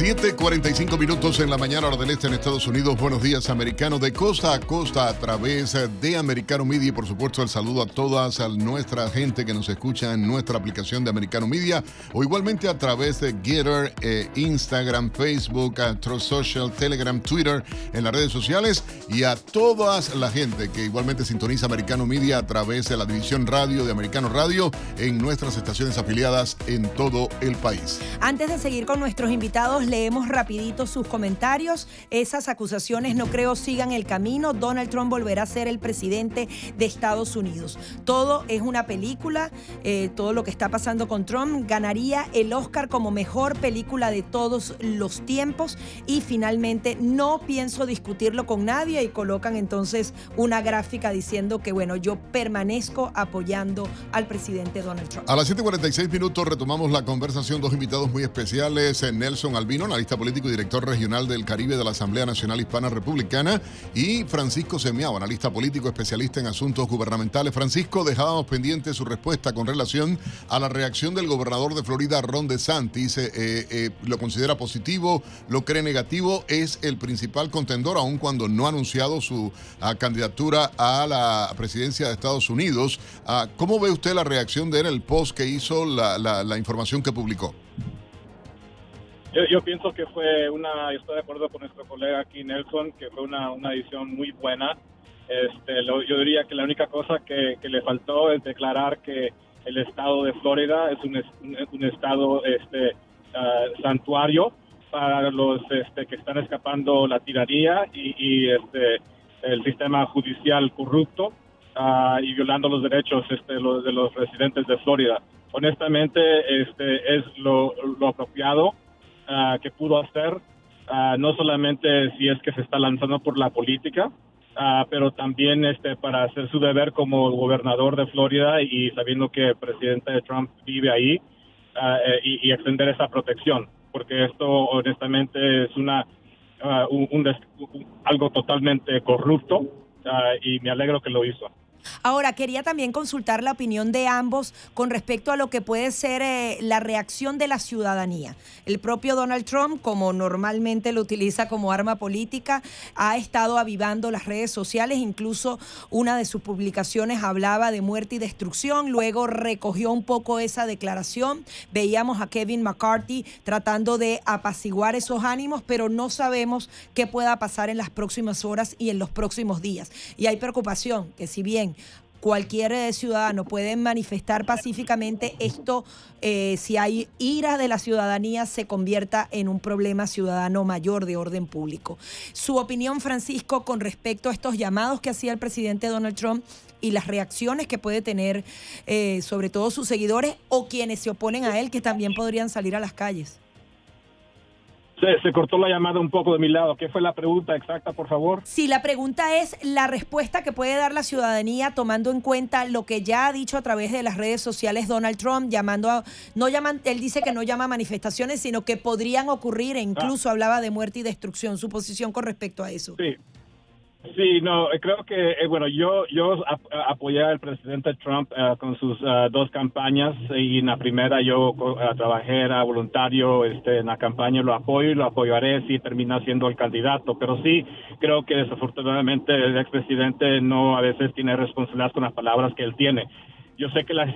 7:45 minutos en la mañana, hora del este en Estados Unidos. Buenos días, americano, de costa a costa a través de Americano Media. Y por supuesto, el saludo a todas a nuestra gente que nos escucha en nuestra aplicación de Americano Media o igualmente a través de Getter, eh, Instagram, Facebook, True Social, Telegram, Twitter, en las redes sociales y a toda la gente que igualmente sintoniza Americano Media a través de la división radio de Americano Radio en nuestras estaciones afiliadas en todo el país. Antes de seguir con nuestros invitados, leemos rapidito sus comentarios. Esas acusaciones no creo sigan el camino. Donald Trump volverá a ser el presidente de Estados Unidos. Todo es una película. Eh, todo lo que está pasando con Trump ganaría el Oscar como mejor película de todos los tiempos. Y finalmente no pienso discutirlo con nadie y colocan entonces una gráfica diciendo que bueno, yo permanezco apoyando al presidente Donald Trump. A las 7:46 minutos retomamos la conversación. Dos invitados muy especiales, eh, Nelson Analista político y director regional del Caribe de la Asamblea Nacional Hispana Republicana, y Francisco Semiao, analista político especialista en asuntos gubernamentales. Francisco, dejábamos pendiente su respuesta con relación a la reacción del gobernador de Florida, Ron DeSantis. Eh, eh, ¿Lo considera positivo? ¿Lo cree negativo? Es el principal contendor, aun cuando no ha anunciado su ah, candidatura a la presidencia de Estados Unidos. Ah, ¿Cómo ve usted la reacción de él, el post que hizo, la información que publicó? Yo, pienso que fue una, estoy de acuerdo con nuestro colega aquí Nelson, que fue una, una edición muy buena. Este, yo diría que la única cosa que, le faltó es declarar que el estado de Florida es un, un estado este, ah, santuario para los este, que están escapando la tiranía y, este, el sistema judicial corrupto uh, y violando los derechos este, los, de los residentes de Florida. Honestamente, este, es lo, lo apropiado Ah, que pudo hacer, ah, no solamente si es que se está lanzando por la política, ah, pero también este, para hacer su deber como gobernador de Florida y sabiendo que el presidente Trump vive ahí eh, y, extender esa protección, porque esto honestamente es una algo totalmente corrupto y me alegro que lo hizo. Ahora, quería también consultar la opinión de ambos con respecto a lo que puede ser eh, la reacción de la ciudadanía. El propio Donald Trump, como normalmente lo utiliza como arma política, ha estado avivando las redes sociales, incluso una de sus publicaciones hablaba de muerte y destrucción, luego recogió un poco esa declaración, veíamos a Kevin McCarthy tratando de apaciguar esos ánimos, pero no sabemos qué pueda pasar en las próximas horas y en los próximos días. Y hay preocupación que si bien cualquier eh, ciudadano puede manifestar pacíficamente, esto, eh, si hay ira de la ciudadanía, se convierta en un problema ciudadano mayor de orden público. Su opinión, Francisco, con respecto a estos llamados que hacía el presidente Donald Trump y las reacciones que puede tener eh, sobre todo sus seguidores o quienes se oponen a él, que también podrían salir a las calles. Se, cortó la llamada un poco de mi lado. ¿Qué fue la pregunta exacta, por favor? Sí, la pregunta es la respuesta que puede dar la ciudadanía tomando en cuenta lo que ya ha dicho a través de las redes sociales Donald Trump, llamando a, no llaman, él dice que no llama manifestaciones, sino que podrían ocurrir e incluso ah. hablaba de muerte y destrucción. Su posición con respecto a eso. Sí. Sí, no, eh, creo que, eh, bueno, yo, yo apoyé al presidente Trump eh, con sus dos campañas y en la primera yo trabajé, era voluntario este, en la campaña, lo apoyo y lo apoyaré si termina siendo el candidato, pero sí creo que desafortunadamente el expresidente no a veces tiene responsabilidad con las palabras que él tiene yo sé que las,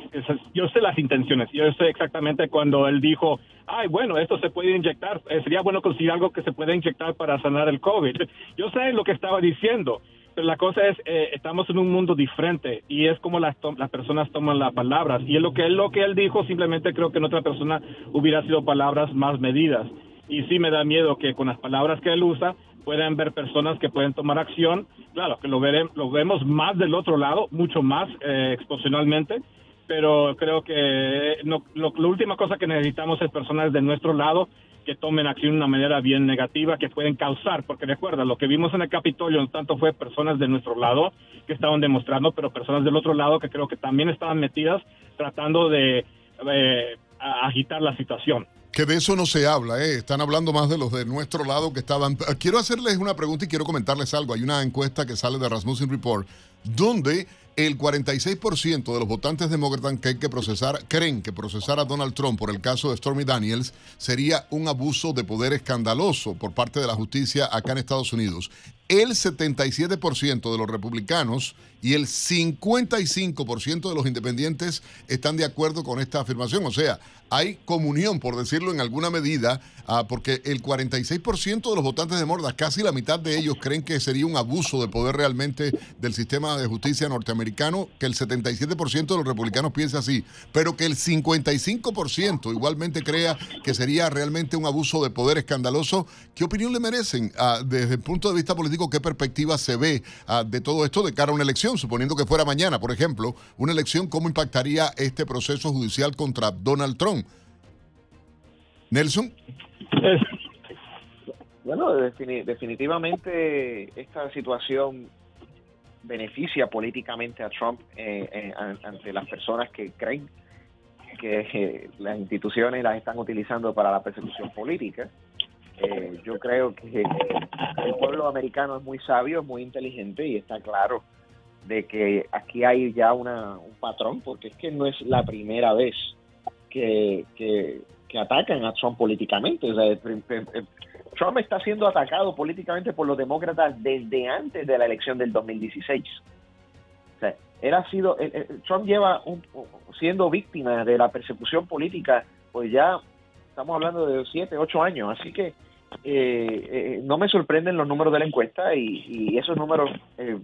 yo sé las intenciones, yo sé exactamente cuando él dijo, ay, bueno, esto se puede inyectar, eh, sería bueno conseguir algo que se pueda inyectar para sanar el COVID. Yo sé lo que estaba diciendo, pero la cosa es, eh, estamos en un mundo diferente y es como las, las personas toman las palabras y es lo que, él, lo que él dijo, simplemente creo que en otra persona hubiera sido palabras más medidas. Y sí me da miedo que con las palabras que él usa, pueden ver personas que pueden tomar acción. Claro, que lo, veremos, lo vemos más del otro lado, mucho más eh, exposionalmente, pero creo que no, lo, la última cosa que necesitamos es personas de nuestro lado que tomen acción de una manera bien negativa que pueden causar, porque recuerda, lo que vimos en el Capitolio no tanto fue personas de nuestro lado que estaban demostrando, pero personas del otro lado que creo que también estaban metidas tratando de eh, agitar la situación. Que de eso no se habla, ¿eh? están hablando más de los de nuestro lado que estaban. Quiero hacerles una pregunta y quiero comentarles algo. Hay una encuesta que sale de Rasmussen Report donde el 46% de los votantes demócratas que hay que procesar creen que procesar a Donald Trump por el caso de Stormy Daniels sería un abuso de poder escandaloso por parte de la justicia acá en Estados Unidos. El 77% de los republicanos y el 55% de los independientes están de acuerdo con esta afirmación. O sea, hay comunión, por decirlo en alguna medida, ah, porque el 46% de los votantes de Mordas, casi la mitad de ellos creen que sería un abuso de poder realmente del sistema de justicia norteamericano, que el 77% de los republicanos piensa así, pero que el 55% igualmente crea que sería realmente un abuso de poder escandaloso. ¿Qué opinión le merecen ah, desde el punto de vista político? ¿Qué perspectiva se ve ah, de todo esto de cara a una elección? Suponiendo que fuera mañana, por ejemplo, una elección, ¿cómo impactaría este proceso judicial contra Donald Trump? Nelson. Bueno, definitivamente esta situación beneficia políticamente a Trump eh, eh, ante las personas que creen que eh, las instituciones las están utilizando para la persecución política. Yo creo que el pueblo americano es muy sabio, es muy inteligente y está claro de que aquí hay ya una, un patrón, porque es que no es la primera vez que, que, atacan a Trump políticamente. Trump está siendo atacado políticamente por los demócratas desde antes de la elección del 2016. O sea, él sido, Trump lleva siendo víctima de la persecución política, pues ya estamos hablando de siete, ocho años, así que eh, eh, no me sorprenden los números de la encuesta y, esos números eh,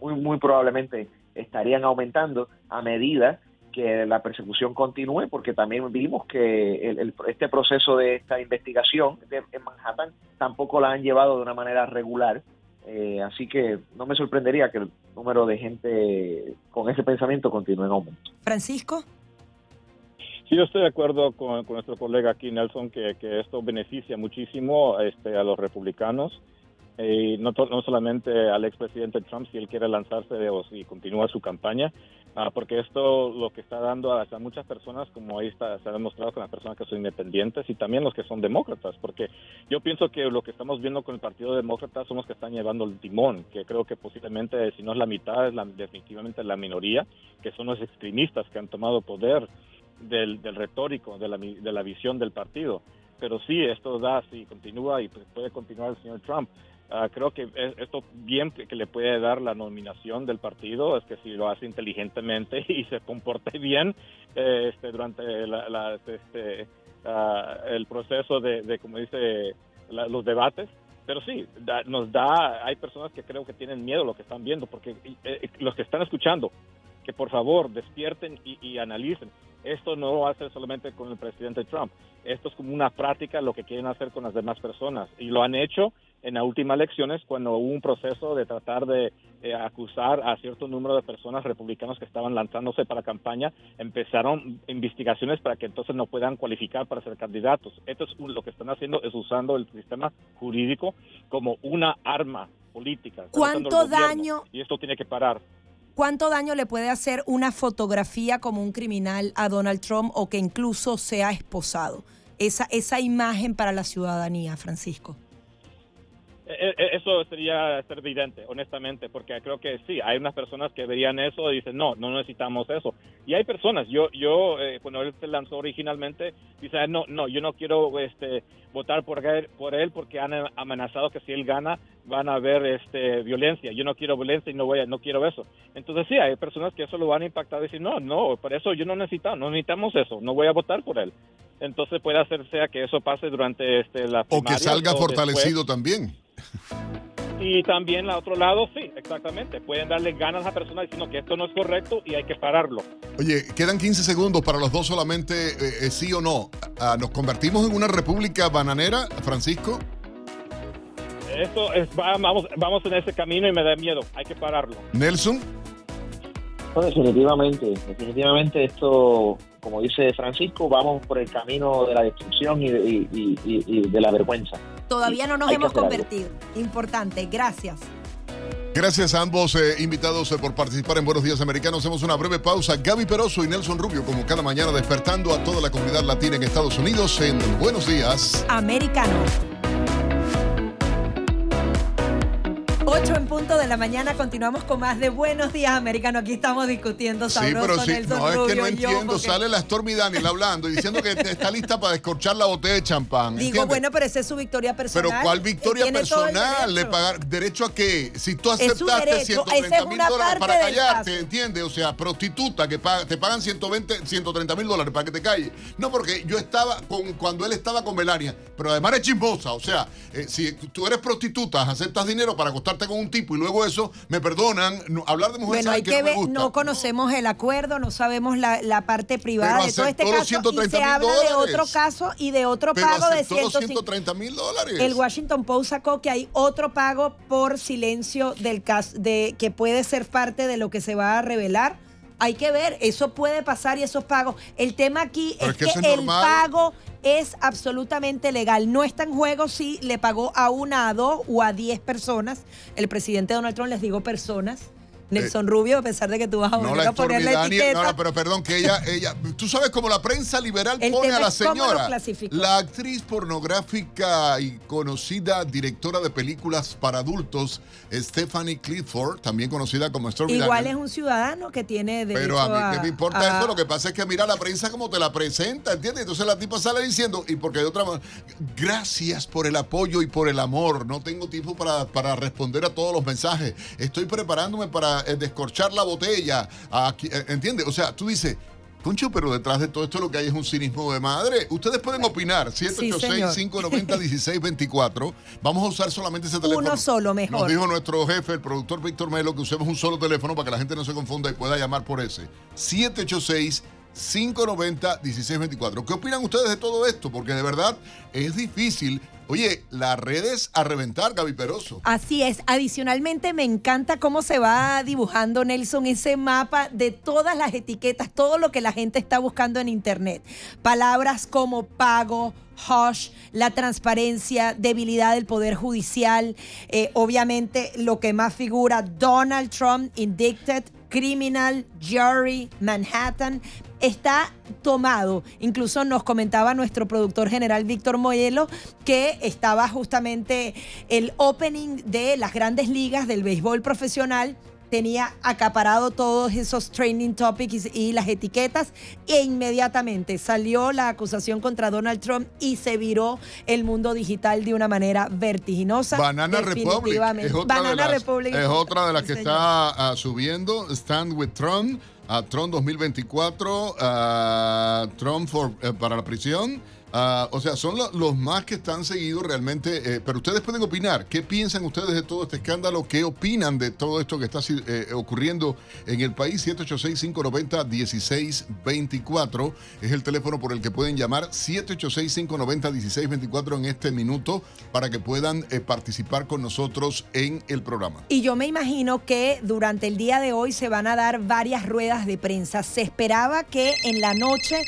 muy, probablemente estarían aumentando a medida que la persecución continúe, porque también vimos que este proceso de esta investigación en Manhattan tampoco la han llevado de una manera regular. Eh, así que no me sorprendería que el número de gente con ese pensamiento continúe en aumento. Francisco. Sí, yo estoy de acuerdo con, nuestro colega aquí, Nelson, que, que, esto beneficia muchísimo este, a los republicanos. Y no, no solamente al expresidente Trump si él quiere lanzarse o si continúa su campaña, ah, porque esto lo que está dando a, muchas personas, como ahí está, se ha demostrado con las personas que son independientes y también los que son demócratas, porque yo pienso que lo que estamos viendo con el Partido Demócrata son los que están llevando el timón, que creo que posiblemente, si no es la mitad, es la, definitivamente la minoría, que son los extremistas que han tomado poder del, retórico, de la, de la visión del partido pero sí, esto da, si continúa y puede continuar el señor Trump, Ah, creo que esto bien que, le puede dar la nominación del partido es que si lo hace inteligentemente y se comporte bien eh, este, durante este, ah, el proceso de, como dice, los debates. Pero sí, nos da, hay personas que creo que tienen miedo a lo que están viendo, porque eh, los que están escuchando, que por favor despierten y, y analicen. Esto no va a ser solamente con el presidente Trump, esto es como una práctica lo que quieren hacer con las demás personas y lo han hecho en las últimas elecciones cuando hubo un proceso de tratar de eh, acusar a cierto número de personas republicanos que estaban lanzándose para campaña, empezaron investigaciones para que entonces no puedan cualificar para ser candidatos. Esto es lo que están haciendo es usando el sistema jurídico como una arma política. ¿Cuánto daño? Y esto tiene que parar. ¿Cuánto daño le puede hacer una fotografía como un criminal a Donald Trump o que incluso sea esposado? Esa, esa imagen para la ciudadanía, Francisco. Eh, eh, eso sería ser evidente, honestamente, porque creo que sí, hay unas personas que verían eso y dicen, no, no necesitamos eso. Y hay personas, yo, yo eh, cuando él se lanzó originalmente, dice, no, no, yo no quiero este, votar por él, por él porque han amenazado que si él gana van a haber este, violencia. Yo no quiero violencia y no, voy a, no quiero eso. Entonces sí, hay personas que eso lo van a impactar y decir, no, no, por eso yo no necesito, no necesitamos eso, no voy a votar por él. Entonces puede hacerse a que eso pase durante este, la O que salga fortalecido también. Y también al otro lado, sí, exactamente. Pueden darle ganas a la persona diciendo que esto no es correcto y hay que pararlo. Oye, quedan 15 segundos para los dos solamente, eh, eh, sí o no. Ah, ¿Nos convertimos en una república bananera, Francisco? Esto es, vamos, vamos en ese camino y me da miedo. Hay que pararlo. Nelson. definitivamente, definitivamente esto, como dice Francisco, vamos por el camino de la destrucción y de la vergüenza. Todavía no nos hemos convertido. Importante, gracias. Gracias a ambos eh, invitados eh, por participar en Buenos Días Americanos. Hacemos una breve pausa. Gaby Peroso y Nelson Rubio, como cada mañana, despertando a toda la comunidad latina en Estados Unidos en Buenos Días Americano. 8 en punto de la mañana, continuamos con más de Buenos Días Americano. Aquí estamos discutiendo sabroso, Sí, pero sí, Nelson no, es que Rubio no entiendo. porque- Sale la Stormy Daniel hablando y diciendo que está lista para descorchar la botella de champán. Digo, ¿entiendes? bueno, pero esa es su victoria personal. Pero ¿cuál victoria personal? ¿Le pagar derecho a qué? Si tú aceptaste derecho, 130 esa es mil dólares para callarte. ¿entiendes? O sea, prostituta que paga- te pagan 120, 130 mil dólares para que te calles. No, porque yo estaba con cuando él estaba con Melania, pero además es chismosa. O sea, eh, si tú eres prostituta, aceptas dinero para acostarte con un tipo y luego eso, me perdonan, no- hablar de mujer Bueno, hay que, que no me ver, gusta. no conocemos el acuerdo, no sabemos la, la parte privada Pero de todo este caso y 130 se habla de otro caso y de otro pero pago de aceptó los 150. 130 mil dólares. El Washington Post sacó que hay otro pago por silencio del caso de que puede ser parte de lo que se va a revelar. Hay que ver, eso puede pasar y esos pagos. El tema aquí Pero es, que el normal. pago es absolutamente legal. No está en juego si le pagó a una, a dos o a diez personas. El presidente Donald Trump les digo personas. Nelson Rubio, a pesar de que tú vas a Eh, No volver la a poner la Stormy Daniel, etiqueta. no, no, pero perdón, que ella, ella, tú sabes cómo la prensa liberal El pone a la señora, la actriz pornográfica y conocida directora de películas para adultos, Stephanie Clifford, también conocida como Stormy Igual es un ciudadano que tiene derecho Pero a mí, ¿qué me importa a- eso? Lo que pasa es que mira la prensa como te la presenta, ¿entiendes? Entonces la tipa sale diciendo, y porque de otra manera, gracias por el apoyo y por el amor. No tengo tiempo para, para responder a todos los mensajes. Estoy preparándome para eh, descorchar la botella. Eh, ¿Entiendes? O sea, tú dices, Concho, pero detrás de todo esto lo que hay es un cinismo de madre. Ustedes pueden opinar. señor. 786-590-1624. Vamos a usar solamente ese teléfono. Uno solo, mejor. Nos dijo nuestro jefe, el productor Víctor Melo, que usemos un solo teléfono para que la gente no se confunda y pueda llamar por ese. 786-590-1624. ¿Qué opinan ustedes de todo esto? Porque de verdad es difícil. Oye, las redes a reventar, Gaby Peroso. Así es. Adicionalmente, me encanta cómo se va dibujando Nelson ese mapa de todas las etiquetas, todo lo que la gente está buscando en Internet. Palabras como pago, hush, la transparencia, debilidad del Poder Judicial, eh, obviamente lo que más figura, Donald Trump, indicted, criminal, jury, Manhattan, está tomado. Incluso nos comentaba nuestro productor general Víctor Moyelo que estaba justamente el opening de las grandes ligas del béisbol profesional tenía acaparado todos esos training topics y las etiquetas e inmediatamente salió la acusación contra Donald Trump y se viró el mundo digital de una manera vertiginosa. Banana Republic es otra, Banana de las, Republic. es otra de las que está ah, subiendo. Stand with Trump, a Trump 2024, ah, Trump for- eh, para la prisión. Ah, o sea, son lo- los más que están seguidos realmente. eh, pero ustedes pueden opinar. ¿Qué piensan ustedes de todo este escándalo? ¿Qué opinan de todo esto que está eh, ocurriendo en el país? 786-590-1624 es el teléfono por el que pueden llamar. 786-590-1624 en este minuto para que puedan eh, participar con nosotros en el programa. Y yo me imagino que durante el día de hoy se van a dar varias ruedas de prensa. Se esperaba que en la noche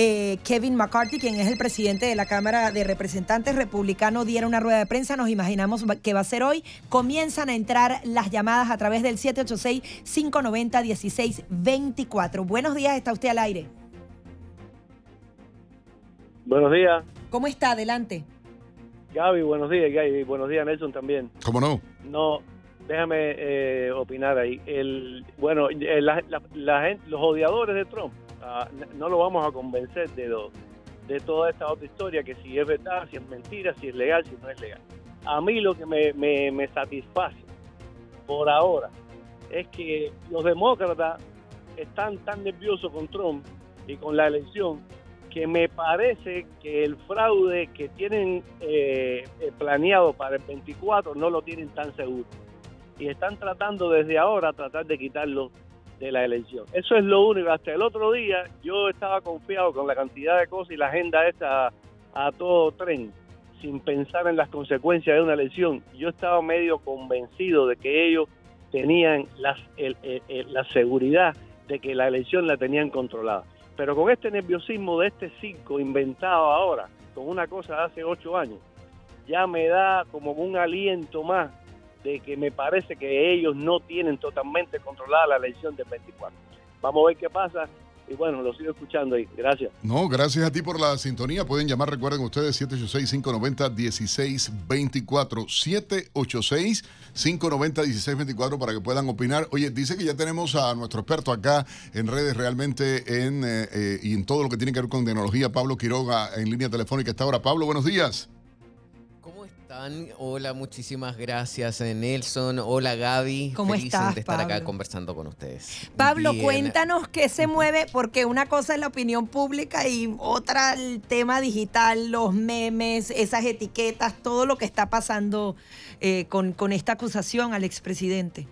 eh, Kevin McCarthy, quien es el presidente de la Cámara de Representantes republicano, diera una rueda de prensa. Nos imaginamos que va a ser hoy. Comienzan a entrar las llamadas a través del 786-590-1624. Buenos días, está usted al aire. Buenos días, ¿Cómo está? Adelante. Gaby, buenos días, Gaby, buenos días, Nelson también. ¿Cómo no? No, déjame eh, opinar ahí. El, bueno, eh, la- la- la gente- los odiadores de Trump, no lo vamos a convencer de, lo- de toda esta otra historia, que si es verdad, si es mentira, si es legal, si no es legal. A mí lo que me, me, me satisface por ahora es que los demócratas están tan nerviosos con Trump y con la elección que me parece que el fraude que tienen eh, eh, planeado para el 24 no lo tienen tan seguro. Y están tratando desde ahora tratar de quitarlo de la elección. Eso es lo único. Hasta el otro día yo estaba confiado con la cantidad de cosas y la agenda esta a todo tren, sin pensar en las consecuencias de una elección. Yo estaba medio convencido de que ellos tenían la seguridad de que la elección la tenían controlada. Pero con este nerviosismo de este circo inventado ahora, con una cosa de hace ocho años, ya me da como un aliento más de que me parece que ellos no tienen totalmente controlada la elección del 24. Vamos a ver qué pasa. y bueno, lo sigo escuchando ahí. Gracias. No, gracias a ti por la sintonía. Pueden llamar, recuerden ustedes, 786-590-1624. 786-590-1624 para que puedan opinar. Oye, dice que ya tenemos a nuestro experto acá en redes realmente en, eh, eh, y en todo lo que tiene que ver con tecnología, Pablo Quiroga, en línea telefónica. Está ahora. Pablo, buenos días. Hola, muchísimas gracias eh, Nelson. Hola Gaby. ¿Cómo Feliz estás, de estar acá conversando con ustedes. Pablo, Bien. cuéntanos qué se mueve, porque una cosa es la opinión pública y otra el tema digital, los memes, esas etiquetas, todo lo que está pasando eh, con, con esta acusación al expresidente.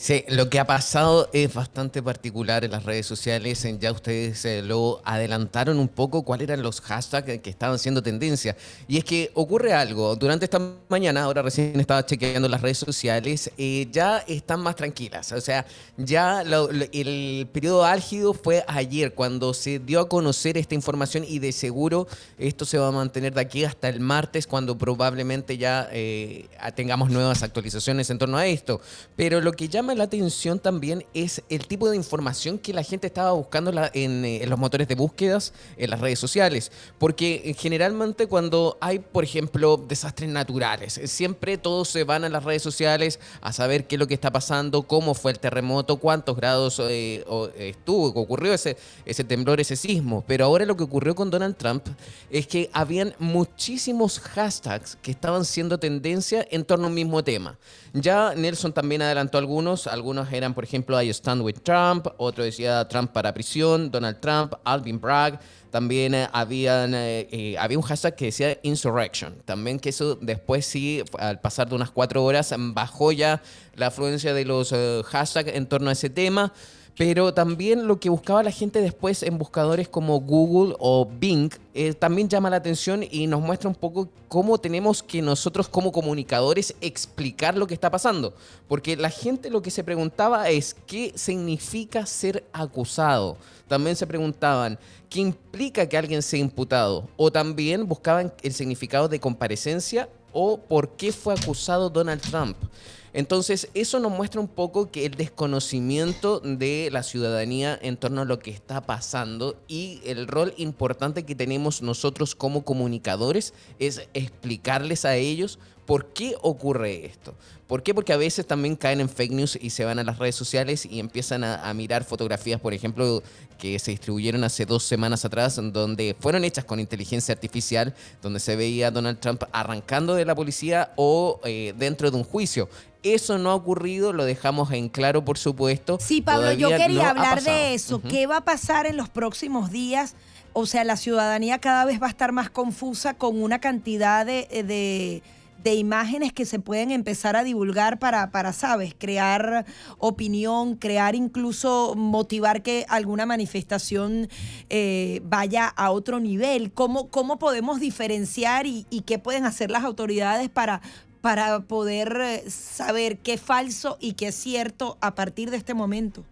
Sí, lo que ha pasado es bastante particular en las redes sociales. Ya ustedes eh, lo adelantaron un poco cuáles eran los hashtags que estaban siendo tendencia. Y es que ocurre algo. Durante esta mañana, ahora recién estaba chequeando las redes sociales, eh, ya están más tranquilas. O sea, ya lo- lo- el periodo álgido fue ayer cuando se dio a conocer esta información y de seguro esto se va a mantener de aquí hasta el martes cuando probablemente ya eh, tengamos nuevas actualizaciones en torno a esto. Pero lo que la atención también es el tipo de información que la gente estaba buscando en, eh, los motores de búsquedas, en las redes sociales. Porque eh, generalmente cuando hay, por ejemplo, desastres naturales, eh, siempre todos se van a las redes sociales a saber qué es lo que está pasando, cómo fue el terremoto, cuántos grados eh, estuvo, ocurrió ese, ese temblor, ese sismo. Pero ahora lo que ocurrió con Donald Trump es que habían muchísimos hashtags que estaban siendo tendencia en torno a un mismo tema. Ya Nelson también adelantó algunos. Algunos eran, por ejemplo, I stand with Trump. Otro decía Trump para prisión, Donald Trump, Alvin Bragg. También eh, habían, eh, eh, había un hashtag que decía insurrection. También que eso después sí, al pasar de unas cuatro horas, bajó ya la afluencia de los eh, hashtags en torno a ese tema. Pero también lo que buscaba la gente después en buscadores como Google o Bing eh, también llama la atención y nos muestra un poco cómo tenemos que nosotros como comunicadores explicar lo que está pasando. Porque la gente lo que se preguntaba es qué significa ser acusado. También se preguntaban qué implica que alguien sea imputado. O también buscaban el significado de comparecencia o por qué fue acusado Donald Trump. Entonces, eso nos muestra un poco que el desconocimiento de la ciudadanía en torno a lo que está pasando y el rol importante que tenemos nosotros como comunicadores es explicarles a ellos por qué ocurre esto. ¿Por qué? Porque a veces también caen en fake news y se van a las redes sociales y empiezan a, a mirar fotografías, por ejemplo, que se distribuyeron hace dos semanas atrás, donde fueron hechas con inteligencia artificial, donde se veía a Donald Trump arrancando de la policía o eh, dentro de un juicio. Eso no ha ocurrido, lo dejamos en claro, por supuesto. Sí, Pablo, yo quería no hablar de eso. ¿Qué va a pasar en los próximos días? O sea, la ciudadanía cada vez va a estar más confusa con una cantidad de, de- de imágenes que se pueden empezar a divulgar para, para, ¿sabes? Crear opinión, crear incluso, motivar que alguna manifestación eh, vaya a otro nivel. ¿Cómo, cómo podemos diferenciar y, y qué pueden hacer las autoridades para, para poder eh, saber qué es falso y qué es cierto a partir de este momento?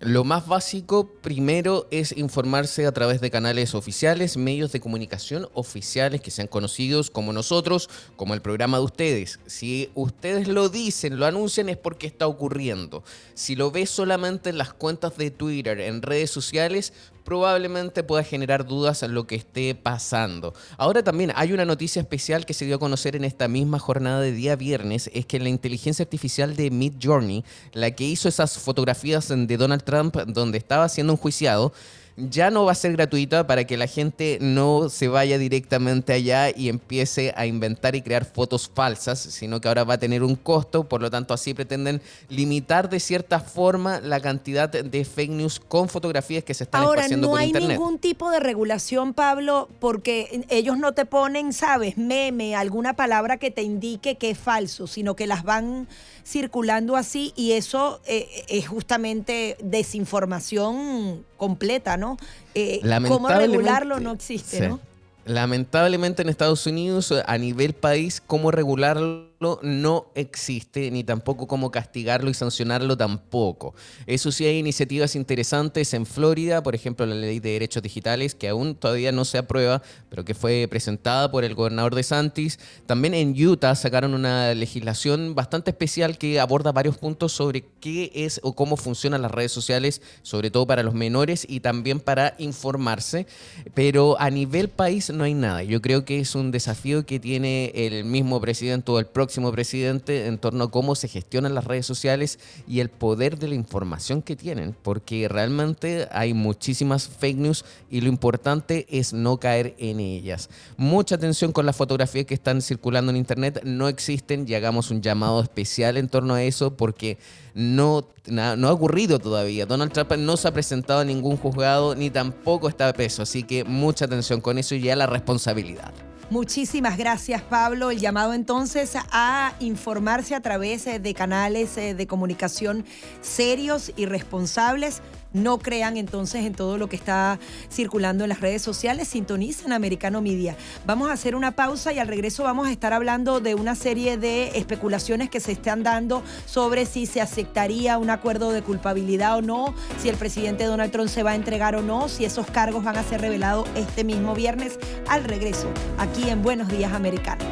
Lo más básico primero es informarse a través de canales oficiales, medios de comunicación oficiales que sean conocidos como nosotros, como el programa de ustedes. Si ustedes lo dicen, lo anuncian es porque está ocurriendo. Si lo ves solamente en las cuentas de Twitter, en redes sociales, probablemente pueda generar dudas en lo que esté pasando. Ahora también hay una noticia especial que se dio a conocer en esta misma jornada de día viernes, es que la inteligencia artificial de Mid Journey, la que hizo esas fotografías de Donald Trump donde estaba siendo enjuiciado, ya no va a ser gratuita para que la gente no se vaya directamente allá y empiece a inventar y crear fotos falsas, sino que ahora va a tener un costo, por lo tanto así pretenden limitar de cierta forma la cantidad de fake news con fotografías que se están Ahora, esparciendo no por hay internet. ningún tipo de regulación, Pablo, porque ellos no te ponen, sabes, meme, alguna palabra que te indique que es falso, sino que las van circulando así y eso eh, es justamente desinformación completa, ¿no? Eh, ¿Cómo regularlo no existe, sí. ¿no? Lamentablemente en Estados Unidos, a nivel país, cómo regularlo no existe, ni tampoco cómo castigarlo y sancionarlo tampoco. Eso sí hay iniciativas interesantes en Florida, por ejemplo la ley de derechos digitales, que aún todavía no se aprueba, pero que fue presentada por el gobernador de Santis. También en Utah sacaron una legislación bastante especial que aborda varios puntos sobre qué es o cómo funcionan las redes sociales, sobre todo para los menores y también para informarse. Pero a nivel país no hay nada. Yo creo que es un desafío que tiene el mismo presidente o el próximo presidente en torno a cómo se gestionan las redes sociales y el poder de la información que tienen, porque realmente hay muchísimas fake news y lo importante es no caer en ellas. Mucha atención con las fotografías que están circulando en internet, no existen y hagamos un llamado especial en torno a eso porque no, no ha ocurrido todavía. Donald Trump no se ha presentado a ningún juzgado ni tampoco está preso, así que mucha atención con eso y ya la responsabilidad. Muchísimas gracias, Pablo. El llamado entonces a informarse a través eh, de canales eh, de comunicación serios y responsables no crean entonces en todo lo que está circulando en las redes sociales, sintonicen Americano Media. Vamos a hacer una pausa y al regreso vamos a estar hablando de una serie de especulaciones que se están dando sobre si se aceptaría un acuerdo de culpabilidad o no, si el presidente Donald Trump se va a entregar o no, si esos cargos van a ser revelados este mismo viernes al regreso, aquí en Buenos Días Americano.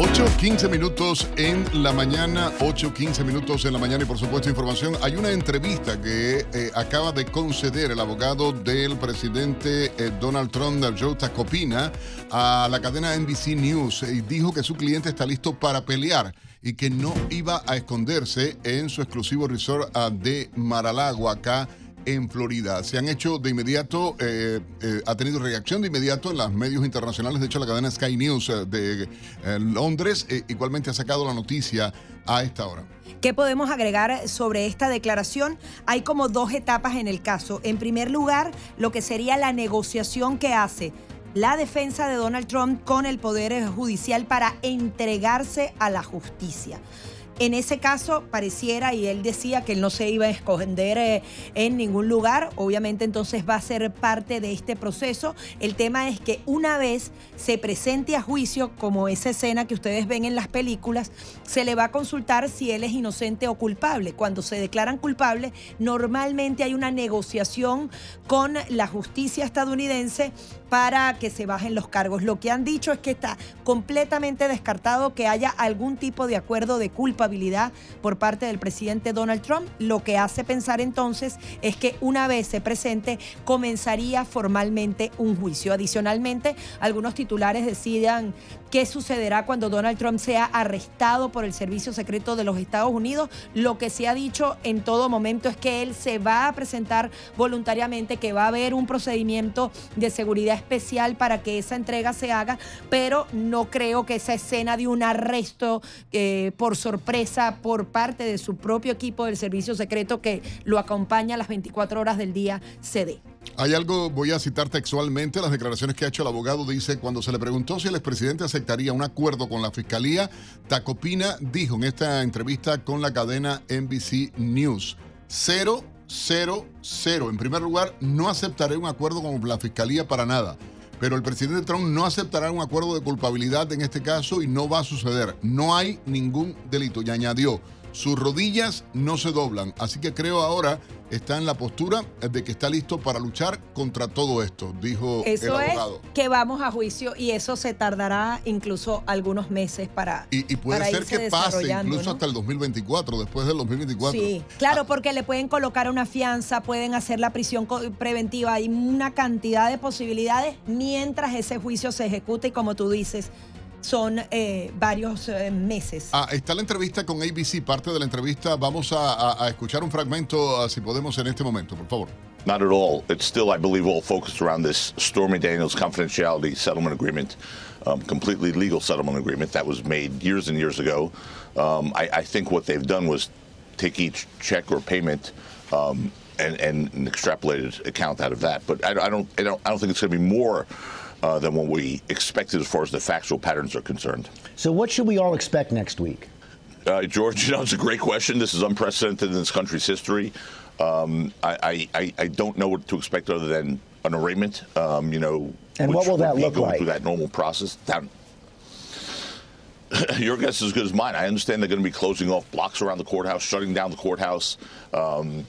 8, 15 minutos en la mañana, 8, 15 minutos en la mañana y por supuesto información. Hay una entrevista que eh, acaba de conceder el abogado del presidente eh, Donald Trump, Joe Tacopina, a la cadena NBC News y dijo que su cliente está listo para pelear y que no iba a esconderse en su exclusivo resort ah, de Maralagua acá en Florida. Se han hecho de inmediato, eh, eh, ha tenido reacción de inmediato en los medios internacionales. De hecho, la cadena Sky News eh, de Londres igualmente ha sacado la noticia a esta hora. ¿Qué podemos agregar sobre esta declaración? Hay como dos etapas en el caso. En primer lugar, lo que sería la negociación que hace la defensa de Donald Trump con el Poder Judicial para entregarse a la justicia. En ese caso, pareciera, y él decía que él no se iba a esconder eh, en ningún lugar, obviamente entonces va a ser parte de este proceso. El tema es que una vez se presente a juicio, como esa escena que ustedes ven en las películas, se le va a consultar si él es inocente o culpable. Cuando se declaran culpables, normalmente hay una negociación con la justicia estadounidense para que se bajen los cargos. Lo que han dicho es que está completamente descartado que haya algún tipo de acuerdo de por parte del presidente Donald Trump. Lo que hace pensar entonces es que una vez se presente comenzaría formalmente un juicio. Adicionalmente, algunos titulares decían qué sucederá cuando Donald Trump sea arrestado por el Servicio Secreto de los Estados Unidos. Lo que se ha dicho en todo momento es que él se va a presentar voluntariamente, que va a haber un procedimiento de seguridad especial para que esa entrega se haga, pero no creo que esa escena de un arresto eh, por sorpresa por parte de su propio equipo del Servicio Secreto que lo acompaña a las 24 horas del día se dé. Hay algo, voy a citar textualmente las declaraciones que ha hecho el abogado. Dice, cuando se le preguntó si el expresidente aceptaría un acuerdo con la fiscalía, Tacopina dijo en esta entrevista con la cadena NBC News, cero, cero, cero. En primer lugar, no aceptaré un acuerdo con la fiscalía para nada. Pero el presidente Trump no aceptará un acuerdo de culpabilidad en este caso y no va a suceder. No hay ningún delito. Y añadió, sus rodillas no se doblan. Así que creo ahora está en la postura de que está listo para luchar contra todo esto, dijo el abogado. Es que vamos a juicio y eso se tardará incluso algunos meses para. Y, puede ser que pase incluso hasta el 2024, después del 2024. Sí, claro, porque le pueden colocar una fianza, pueden hacer la prisión preventiva, hay una cantidad de posibilidades mientras ese juicio se ejecute y como tú dices, son eh, varios eh, meses. Ah, está la entrevista con ABC, parte de la entrevista. Vamos a, a, escuchar un fragmento, uh, si podemos, en este momento, por favor. Not at all. It's still, I believe, all focused around this Stormy Daniels confidentiality settlement agreement, um, completely legal settlement agreement that was made years and years ago. Um, I, I, think what they've done was take each check or payment um, and, and, an extrapolated account out of that. But I, I don't, I don't, I don't think it's going to be more uh, than what we expected as far as the factual patterns are concerned. So, what should we all expect next week? Uh, George, you know, it's a great question. This is unprecedented in this country's history. Um, I, I, I, don't know what to expect other than an arraignment. Um, you know, and what will that look going like? Through that normal process. That, your guess is as good as mine. I understand they're going to be closing off blocks around the courthouse, shutting down the courthouse. Um,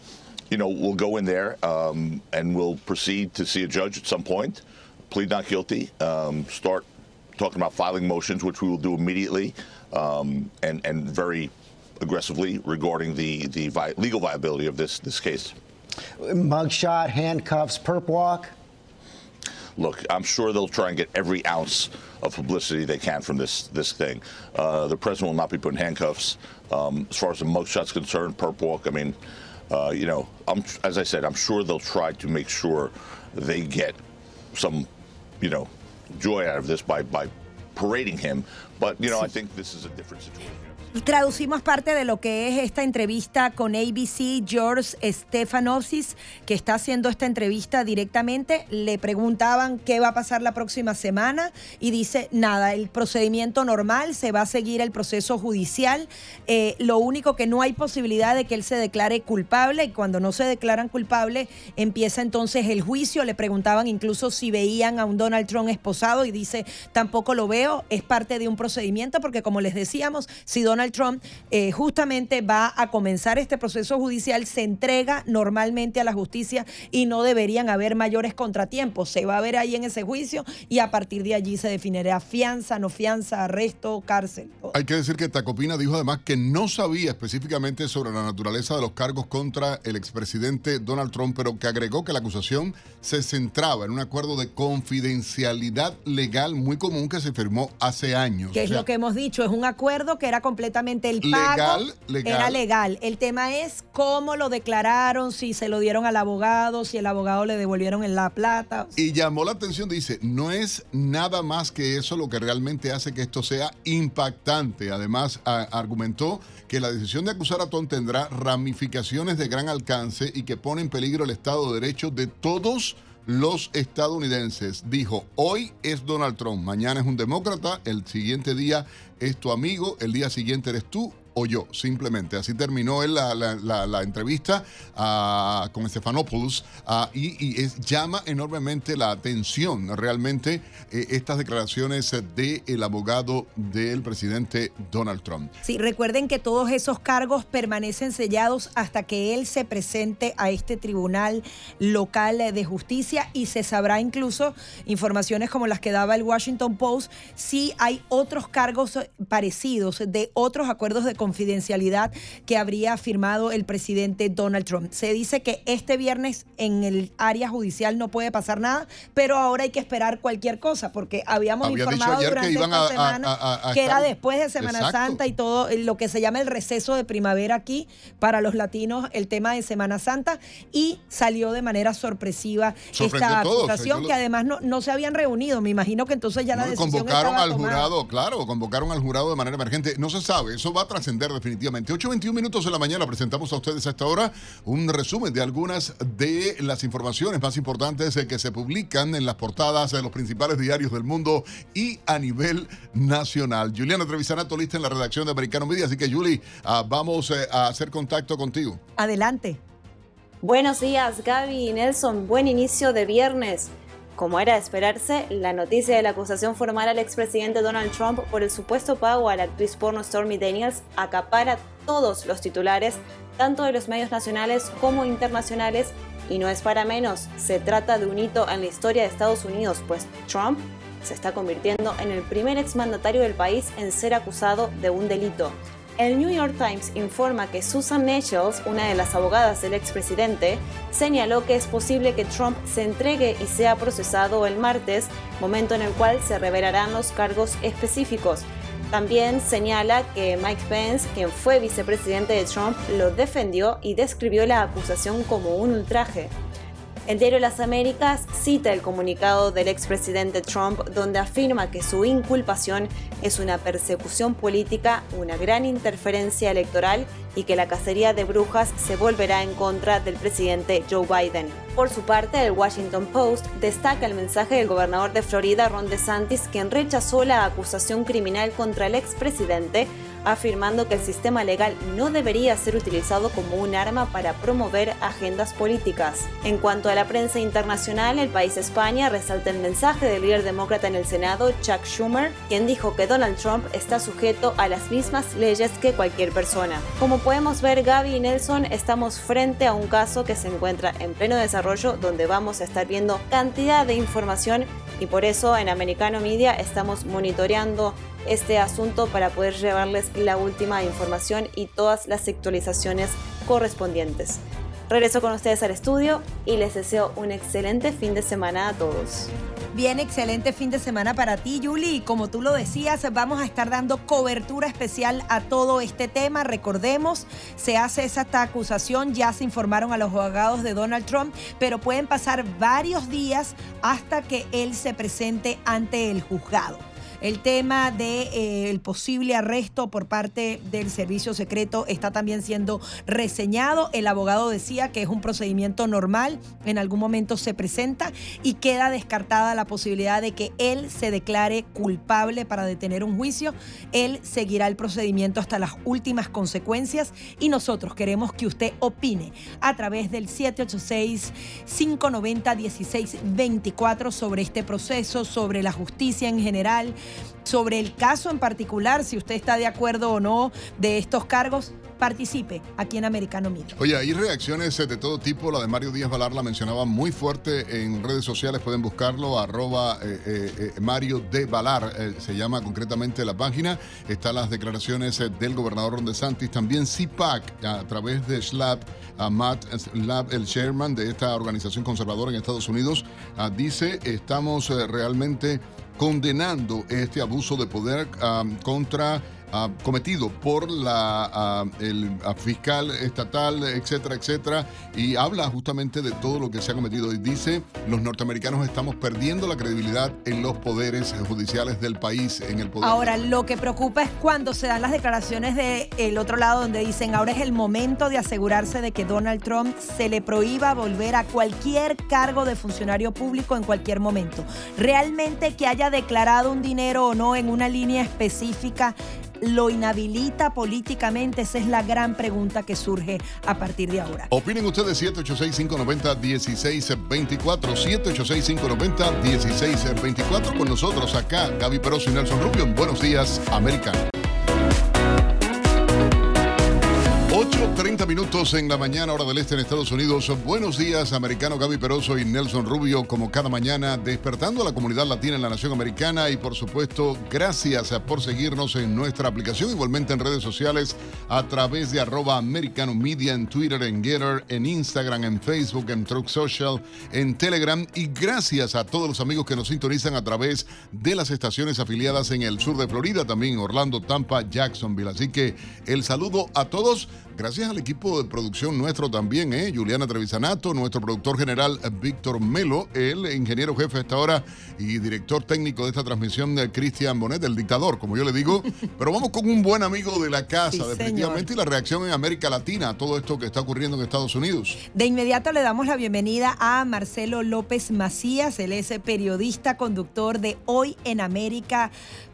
you know, we'll go in there um, and we'll proceed to see a judge at some point, plead not guilty, um, start talking about filing motions, which we will do immediately um, and and very aggressively regarding the the vi- legal viability of this this case. Mugshot, handcuffs, perp walk. Look, I'm sure they'll try and get every ounce of publicity they can from this this thing. Uh, the president will not be put in handcuffs. Um, as far as the mugshot's concerned, perp walk. I mean, uh, you know, I'm, as I said, I'm sure they'll try to make sure they get some, you know, joy out of this by by parading him. But you know, I think this is a different situation. Traducimos parte de lo que es esta entrevista con ABC, George Stephanopsis, que está haciendo esta entrevista directamente. Le preguntaban qué va a pasar la próxima semana y dice, nada, el procedimiento normal, se va a seguir el proceso judicial. Eh, lo único que no hay posibilidad de que él se declare culpable y cuando no se declaran culpable empieza entonces el juicio. Le preguntaban incluso si veían a un Donald Trump esposado y dice, tampoco lo veo, es parte de un procedimiento porque como les decíamos, si Donald Trump eh, justamente va a comenzar este proceso judicial, se entrega normalmente a la justicia y no deberían haber mayores contratiempos. Se va a ver ahí en ese juicio y a partir de allí se definirá fianza, no fianza, arresto, cárcel. Hay que decir que Tacopina dijo además que no sabía específicamente sobre la naturaleza de los cargos contra el expresidente Donald Trump, pero que agregó que la acusación se centraba en un acuerdo de confidencialidad legal muy común que se firmó hace años. Que es O sea, lo que hemos dicho, es un acuerdo que era completamente el pago. Legal, legal. Era legal. El tema es cómo lo declararon, si se lo dieron al abogado, si el abogado le devolvieron en la plata. Y llamó la atención, dice, no es nada más que eso lo que realmente hace que esto sea impactante. Además, a- argumentó que la decisión de acusar a Tom tendrá ramificaciones de gran alcance y que pone en peligro el Estado de Derecho de todos los estadounidenses. Dijo, hoy es Donald Trump, mañana es un demócrata, el siguiente día es tu amigo, el día siguiente eres tú yo, simplemente. Así terminó él la, la- entrevista ah, con Stephanopoulos ah, y, llama enormemente la atención realmente eh, estas declaraciones del abogado del presidente Donald Trump. Sí, recuerden que todos esos cargos permanecen sellados hasta que él se presente a este tribunal local de justicia y se sabrá incluso informaciones como las que daba el Washington Post si hay otros cargos parecidos de otros acuerdos de confidencialidad que habría firmado el presidente Donald Trump. Se dice que este viernes en el área judicial no puede pasar nada, pero ahora hay que esperar cualquier cosa porque habíamos Había informado que durante iban esta a- semana a- a que era después de Semana Exacto. Santa y todo lo que se llama el receso de primavera aquí para los latinos, el tema de Semana Santa, y salió de manera sorpresiva Sorprendió esta acusación lo- que además no, no se habían reunido. Me imagino que entonces ya la decisión convocaron al tomada. jurado, claro, convocaron al jurado de manera emergente. No se sabe, eso va a trascender definitivamente. 8.21 minutos de la mañana presentamos a ustedes a esta hora un resumen de algunas de las informaciones más importantes eh, que se publican en las portadas de los principales diarios del mundo y a nivel nacional. Juliana Trevisanato lista en la redacción de Americano Media, así que Julie, ah, vamos eh, a hacer contacto contigo. Adelante. Buenos días, Gaby y Nelson. Buen inicio de viernes. Como era de esperarse, la noticia de la acusación formal al expresidente Donald Trump por el supuesto pago a la actriz porno Stormy Daniels acapara todos los titulares, tanto de los medios nacionales como internacionales, y no es para menos, se trata de un hito en la historia de Estados Unidos, pues Trump se está convirtiendo en el primer exmandatario del país en ser acusado de un delito. El New York Times informa que Susan Nichols, una de las abogadas del expresidente, señaló que es posible que Trump se entregue y sea procesado el martes, momento en el cual se revelarán los cargos específicos. También señala que Mike Pence, quien fue vicepresidente de Trump, lo defendió y describió la acusación como un ultraje. El diario Las Américas cita el comunicado del expresidente Trump donde afirma que su inculpación es una persecución política, una gran interferencia electoral y que la cacería de brujas se volverá en contra del presidente Joe Biden. Por su parte, el Washington Post destaca el mensaje del gobernador de Florida, Ron DeSantis, quien rechazó la acusación criminal contra el expresidente afirmando que el sistema legal no debería ser utilizado como un arma para promover agendas políticas. En cuanto a la prensa internacional, el país España resalta el mensaje del líder demócrata en el Senado, Chuck Schumer, quien dijo que Donald Trump está sujeto a las mismas leyes que cualquier persona. Como podemos ver, Gaby y Nelson, estamos frente a un caso que se encuentra en pleno desarrollo donde vamos a estar viendo cantidad de información y por eso en Americano Media estamos monitoreando este asunto para poder llevarles la última información y todas las actualizaciones correspondientes. Regreso con ustedes al estudio y les deseo un excelente fin de semana a todos. Bien, excelente fin de semana para ti, Yuli. Y como tú lo decías, vamos a estar dando cobertura especial a todo este tema. Recordemos, se hace esa acusación, ya se informaron a los abogados de Donald Trump, pero pueden pasar varios días hasta que él se presente ante el juzgado. El tema del de, eh, posible arresto por parte del servicio secreto está también siendo reseñado. El abogado decía que es un procedimiento normal, en algún momento se presenta y queda descartada la posibilidad de que él se declare culpable para detener un juicio. Él seguirá el procedimiento hasta las últimas consecuencias y nosotros queremos que usted opine a través del 786-590-1624 sobre este proceso, sobre la justicia en general sobre el caso en particular, si usted está de acuerdo o no de estos cargos, participe aquí en Americano Media. Oye, hay reacciones de todo tipo. La de Mario Díaz Valar la mencionaba muy fuerte en redes sociales. Pueden buscarlo, arroba eh, eh, eh, Mario de Valar, se llama concretamente la página. Están las declaraciones del gobernador Ron DeSantis. También CIPAC, a través de SLAP, a Matt Slab, el chairman de esta organización conservadora en Estados Unidos, dice, estamos realmente condenando este abuso de poder contra cometido por la el fiscal estatal, etcétera, etcétera, y habla justamente de todo lo que se ha cometido y dice los norteamericanos estamos perdiendo la credibilidad en los poderes judiciales del país, en el poder. Ahora, lo que preocupa es cuando se dan las declaraciones del otro lado donde dicen ahora es el momento de asegurarse de que Donald Trump se le prohíba volver a cualquier cargo de funcionario público en cualquier momento. Realmente que haya declarado un dinero o no en una línea específica lo inhabilita políticamente? Esa es la gran pregunta que surge a partir de ahora. Opinen ustedes 786-590-1624. 786-590-1624 con nosotros acá, Gaby Peroso y Nelson Rubio. Buenos días, americano. 8.30 minutos en la mañana, hora del este en Estados Unidos. Buenos días, americano Gaby Peroso y Nelson Rubio, como cada mañana, despertando a la comunidad latina en la nación americana. Y por supuesto, gracias por seguirnos en nuestra aplicación, igualmente en redes sociales, a través de arroba americano media, en Twitter, en Getter, en Instagram, en Facebook, en Truck Social, en Telegram. Y gracias a todos los amigos que nos sintonizan a través de las estaciones afiliadas en el sur de Florida, también Orlando, Tampa, Jacksonville. Así que el saludo a todos. Gracias al equipo de producción nuestro también, ¿eh? Juliana Trevisanato, nuestro productor general Víctor Melo, el ingeniero jefe hasta ahora y director técnico de esta transmisión de Cristian Bonet, el dictador, como yo le digo. Pero vamos con un buen amigo de la casa, definitivamente, y la reacción en América Latina a todo esto que está ocurriendo en Estados Unidos. De inmediato le damos la bienvenida a Marcelo López Macías, él es periodista, conductor de Hoy en América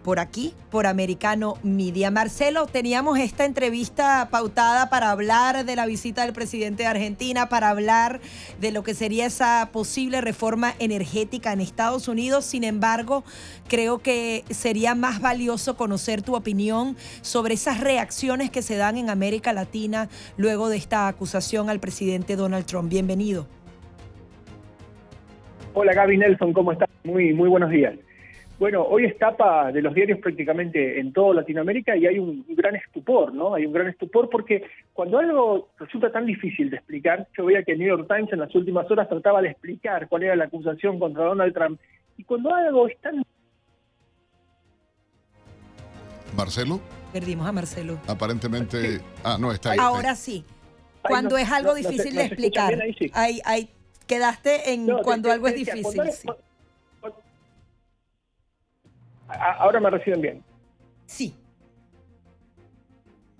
por aquí, por Americano Media. Marcelo, teníamos esta entrevista pautada para hablar de la visita del presidente de Argentina, para hablar de lo que sería esa posible reforma energética en Estados Unidos. Sin embargo, creo que sería más valioso conocer tu opinión sobre esas reacciones que se dan en América Latina luego de esta acusación al presidente Donald Trump. Bienvenido. Hola Gaby Nelson, ¿cómo estás? Muy, muy buenos días. Bueno, hoy es tapa de los diarios prácticamente en toda Latinoamérica y hay un, gran estupor, ¿no? Hay un gran estupor porque cuando algo resulta tan difícil de explicar, yo veía que el New York Times en las últimas horas trataba de explicar cuál era la acusación contra Donald Trump, y cuando algo es tan... Marcelo. Perdimos a Marcelo. Aparentemente... Ah, no, está ahí. Ahora sí. Cuando es algo difícil de explicar. Ahí, ahí, quedaste en cuando algo es difícil. sí. Ahora me reciben bien. Sí.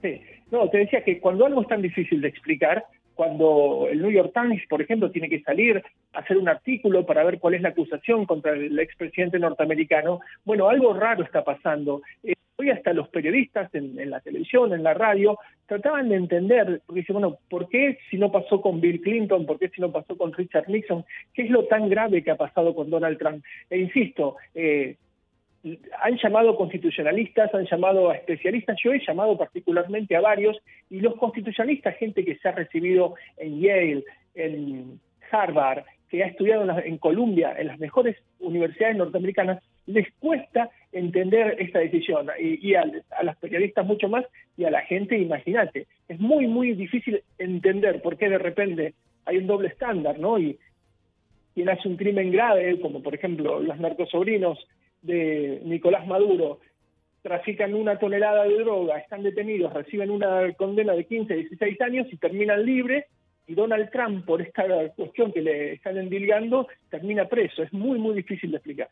Sí. No, te decía que cuando algo es tan difícil de explicar, cuando el New York Times, por ejemplo, tiene que salir a hacer un artículo para ver cuál es la acusación contra el expresidente norteamericano, bueno, algo raro está pasando. Eh, hoy hasta los periodistas en, la televisión, en la radio, trataban de entender, porque dicen, bueno, ¿por qué si no pasó con Bill Clinton? ¿Por qué si no pasó con Richard Nixon? ¿Qué es lo tan grave que ha pasado con Donald Trump? E insisto, eh, han llamado constitucionalistas, han llamado a especialistas, yo he llamado particularmente a varios, y los constitucionalistas, gente que se ha recibido en Yale, en Harvard, que ha estudiado en, Columbia, en las mejores universidades norteamericanas, les cuesta entender esta decisión, y, a, las periodistas mucho más, y a la gente, imagínate, es muy, muy difícil entender por qué de repente hay un doble estándar, ¿no? Y quien hace un crimen grave, como por ejemplo los narcosobrinos de Nicolás Maduro trafican una tonelada de droga, están detenidos, reciben una condena de 15, 16 años y terminan libres, y Donald Trump, por esta cuestión que le están endilgando, termina preso. Es muy, muy difícil de explicar.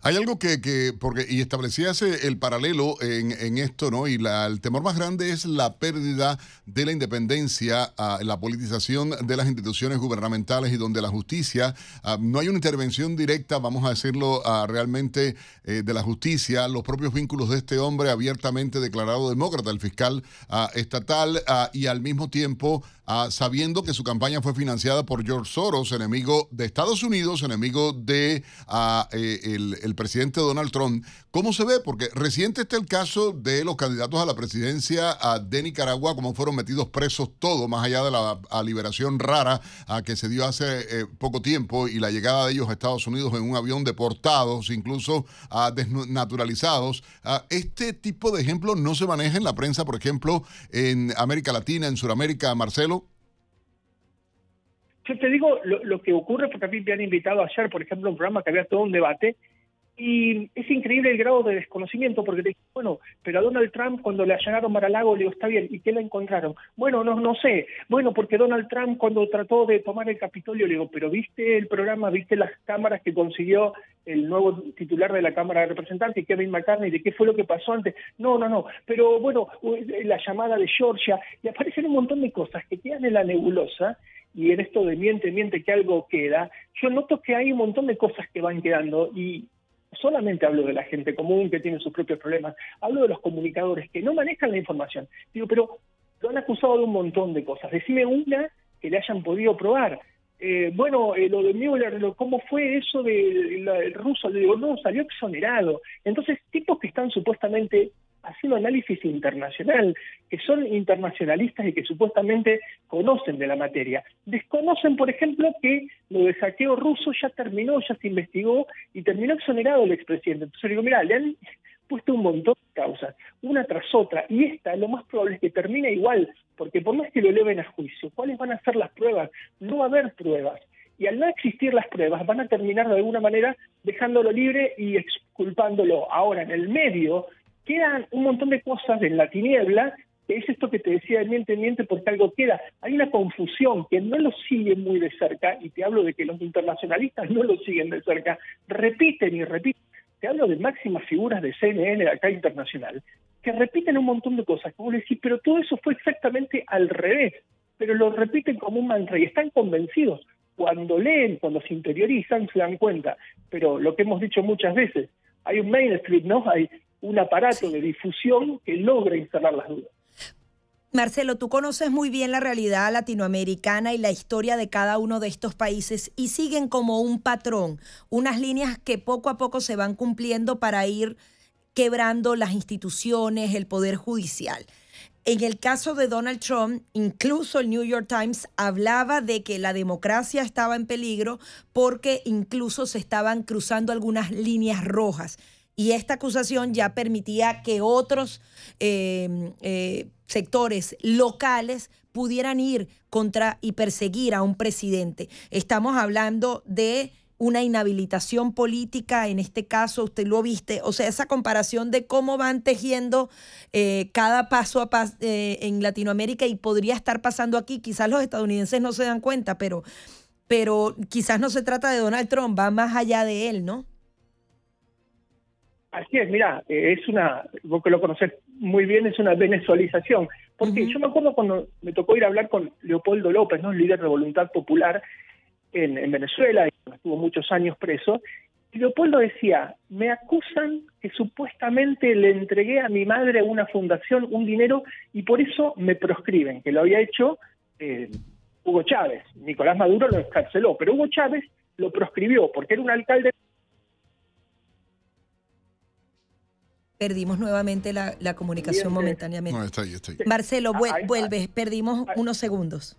Hay algo que, que porque, y establecíase el paralelo en, en esto, ¿no? Y la, el temor más grande es la pérdida de la independencia, uh, la politización de las instituciones gubernamentales y donde la justicia, uh, no hay una intervención directa, vamos a decirlo, uh, realmente eh, de la justicia, los propios vínculos de este hombre abiertamente declarado demócrata, el fiscal estatal, y al mismo tiempo sabiendo que su campaña fue financiada por George Soros, enemigo de Estados Unidos, enemigo de eh, el presidente Donald Trump. ¿Cómo se ve? Porque reciente está el caso de los candidatos a la presidencia de Nicaragua, como fueron metidos presos todos, más allá de la liberación rara que se dio hace eh, poco tiempo y la llegada de ellos a Estados Unidos en un avión deportados, incluso desnaturalizados. este tipo de ejemplos no se maneja en la prensa, por ejemplo, en América Latina, en Sudamérica, Marcelo. Yo te digo lo, que ocurre, porque a mí me han invitado ayer, por ejemplo, a un programa que había todo un debate y es increíble el grado de desconocimiento, porque te bueno, pero a Donald Trump cuando le allanaron Mar-a-Lago le digo, está bien, ¿y qué le encontraron? Bueno, no, no sé. Bueno, porque Donald Trump cuando trató de tomar el Capitolio, le digo, pero ¿viste el programa, viste las cámaras que consiguió el nuevo titular de la Cámara de Representantes, Kevin McCartney, de qué fue lo que pasó antes? No, no, no. Pero bueno, la llamada de Georgia, y aparecen un montón de cosas que quedan en la nebulosa, y en esto de miente, miente que algo queda, yo noto que hay un montón de cosas que van quedando y solamente hablo de la gente común que tiene sus propios problemas, hablo de los comunicadores que no manejan la información. Digo, pero lo han acusado de un montón de cosas. Decime una que le hayan podido probar. Eh, bueno, eh, lo de Mueller, ¿cómo fue eso del ruso? Le digo, no, salió exonerado. Entonces, tipos que están supuestamente haciendo análisis internacional, que son internacionalistas y que supuestamente conocen de la materia. Desconocen, por ejemplo, que lo de saqueo ruso ya terminó, ya se investigó y terminó exonerado el expresidente. Entonces digo, mira, le han puesto un montón de causas, una tras otra, y esta lo más probable es que termine igual, porque por más que lo eleven a juicio, ¿cuáles van a ser las pruebas? No va a haber pruebas. Y al no existir las pruebas, van a terminar de alguna manera dejándolo libre y exculpándolo. Ahora, en el medio, quedan un montón de cosas en la tiniebla, que es esto que te decía de miente, miente, porque algo queda. Hay una confusión que no lo siguen muy de cerca, y te hablo de que los internacionalistas no lo siguen de cerca, repiten y repiten. Te hablo de máximas figuras de CNN acá internacional, que repiten un montón de cosas, como decir, pero todo eso fue exactamente al revés, pero lo repiten como un mantra y están convencidos. Cuando leen, cuando se interiorizan, se dan cuenta. Pero lo que hemos dicho muchas veces, hay un mainstream, ¿no? Hay un aparato de difusión que logra instalar las dudas. Marcelo, tú conoces muy bien la realidad latinoamericana y la historia de cada uno de estos países y siguen como un patrón, unas líneas que poco a poco se van cumpliendo para ir quebrando las instituciones, el poder judicial. En el caso de Donald Trump, incluso el New York Times hablaba de que la democracia estaba en peligro porque incluso se estaban cruzando algunas líneas rojas y esta acusación ya permitía que otros em, eh, sectores locales pudieran ir contra y perseguir a un presidente. Estamos hablando de una inhabilitación política, en este caso usted lo viste, o sea, esa comparación de cómo van tejiendo eh, cada paso a paso eh, en Latinoamérica y podría estar pasando aquí, quizás los estadounidenses no se dan cuenta, pero, pero quizás no se trata de Donald Trump, va más allá de él, ¿no? Así es, mira, eh, es una, vos que lo conocés muy bien, es una venezualización. Porque yo me acuerdo cuando me tocó ir a hablar con Leopoldo López, ¿no? líder de Voluntad Popular en, en Venezuela, y estuvo muchos años preso, y Leopoldo decía, me acusan que supuestamente le entregué a mi madre una fundación un dinero y por eso me proscriben, que lo había hecho eh, Hugo Chávez. Nicolás Maduro lo escarceló, pero Hugo Chávez lo proscribió porque era un alcalde Perdimos nuevamente la, la comunicación momentáneamente. No, está ahí, está ahí. Marcelo, vuel- Ahí- vuelve, perdimos unos segundos.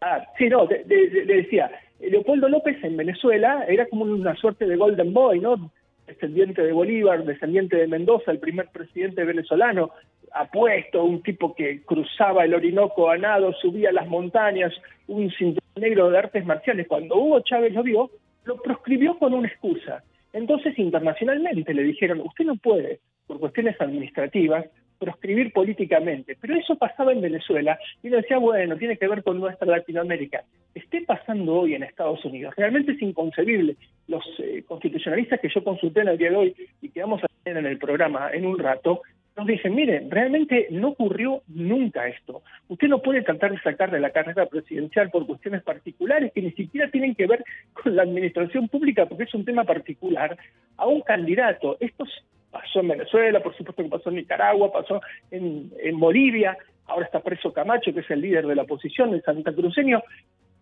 Ah, sí, no, de- de- de- le decía, Leopoldo López en Venezuela era como una suerte de Golden Boy, ¿no? Descendiente de Bolívar, descendiente de Mendoza, el primer presidente venezolano, apuesto, un tipo que cruzaba el Orinoco a nado, subía las montañas, un cinturón negro de artes marciales. Cuando Hugo Chávez lo vio, lo proscribió con una excusa. Entonces, internacionalmente le dijeron, usted no puede, por cuestiones administrativas, proscribir políticamente. Pero eso pasaba en Venezuela y uno decía, bueno, tiene que ver con nuestra Latinoamérica. Esté pasando hoy en Estados Unidos. Realmente es inconcebible. Los eh, constitucionalistas que yo consulté en el día de hoy y que vamos a tener en el programa en un rato, nos dicen, miren, realmente no ocurrió nunca esto. Usted no puede tratar de sacar de la carrera presidencial por cuestiones particulares que ni siquiera tienen que ver con la administración pública, porque es un tema particular, a un candidato. Esto pasó en Venezuela, por supuesto que pasó en Nicaragua, pasó en, en Bolivia, ahora está preso Camacho, que es el líder de la oposición, el Santa Cruceño,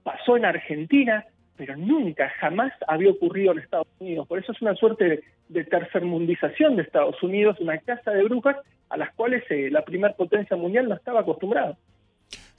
pasó en Argentina, pero nunca, jamás había ocurrido en Estados Unidos. Por eso es una suerte de, tercermundización de Estados Unidos, una casa de brujas a las cuales eh, la primer potencia mundial no estaba acostumbrada.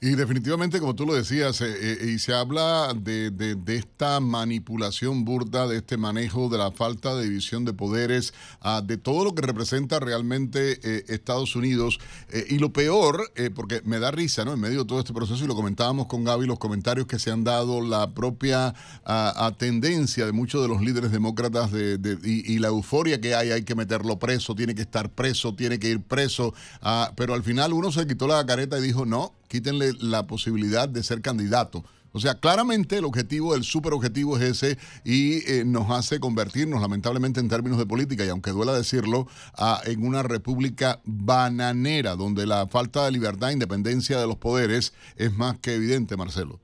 Y definitivamente, como tú lo decías, eh, eh, y se habla de, de- esta manipulación burda, de este manejo, de la falta de división de poderes, ah, de todo lo que representa realmente eh, Estados Unidos. Eh, y lo peor, porque me da risa, ¿no? En medio de todo este proceso, y lo comentábamos con Gaby, los comentarios que se han dado, la propia ah, ah, tendencia de muchos de los líderes demócratas de, de- y, y la euforia que hay, hay que meterlo preso, tiene que estar preso, tiene que ir preso. ah, pero al final uno se quitó la careta y dijo, no, quítenle la posibilidad de ser candidato. O sea, claramente el objetivo, el super objetivo es ese y eh, nos hace convertirnos, lamentablemente en términos de política, y aunque duela decirlo, en una república bananera, donde la falta de libertad e independencia de los poderes es más que evidente, Marcelo.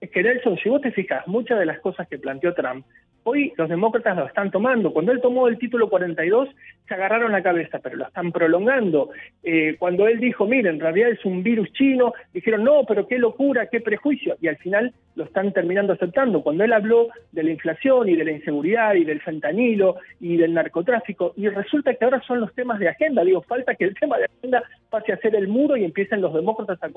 Es que Nelson, si vos te fijas, muchas de las cosas que planteó Trump, hoy los demócratas lo están tomando. Cuando él tomó el título 42, se agarraron la cabeza, pero lo están prolongando. Eh, cuando él dijo, miren, en realidad es un virus chino, dijeron, no, pero qué locura, qué prejuicio, y al final lo están terminando aceptando. Cuando él habló de la inflación y de la inseguridad y del fentanilo y del narcotráfico, y resulta que ahora son los temas de agenda, digo, falta que el tema de agenda pase a ser el muro y empiecen los demócratas a,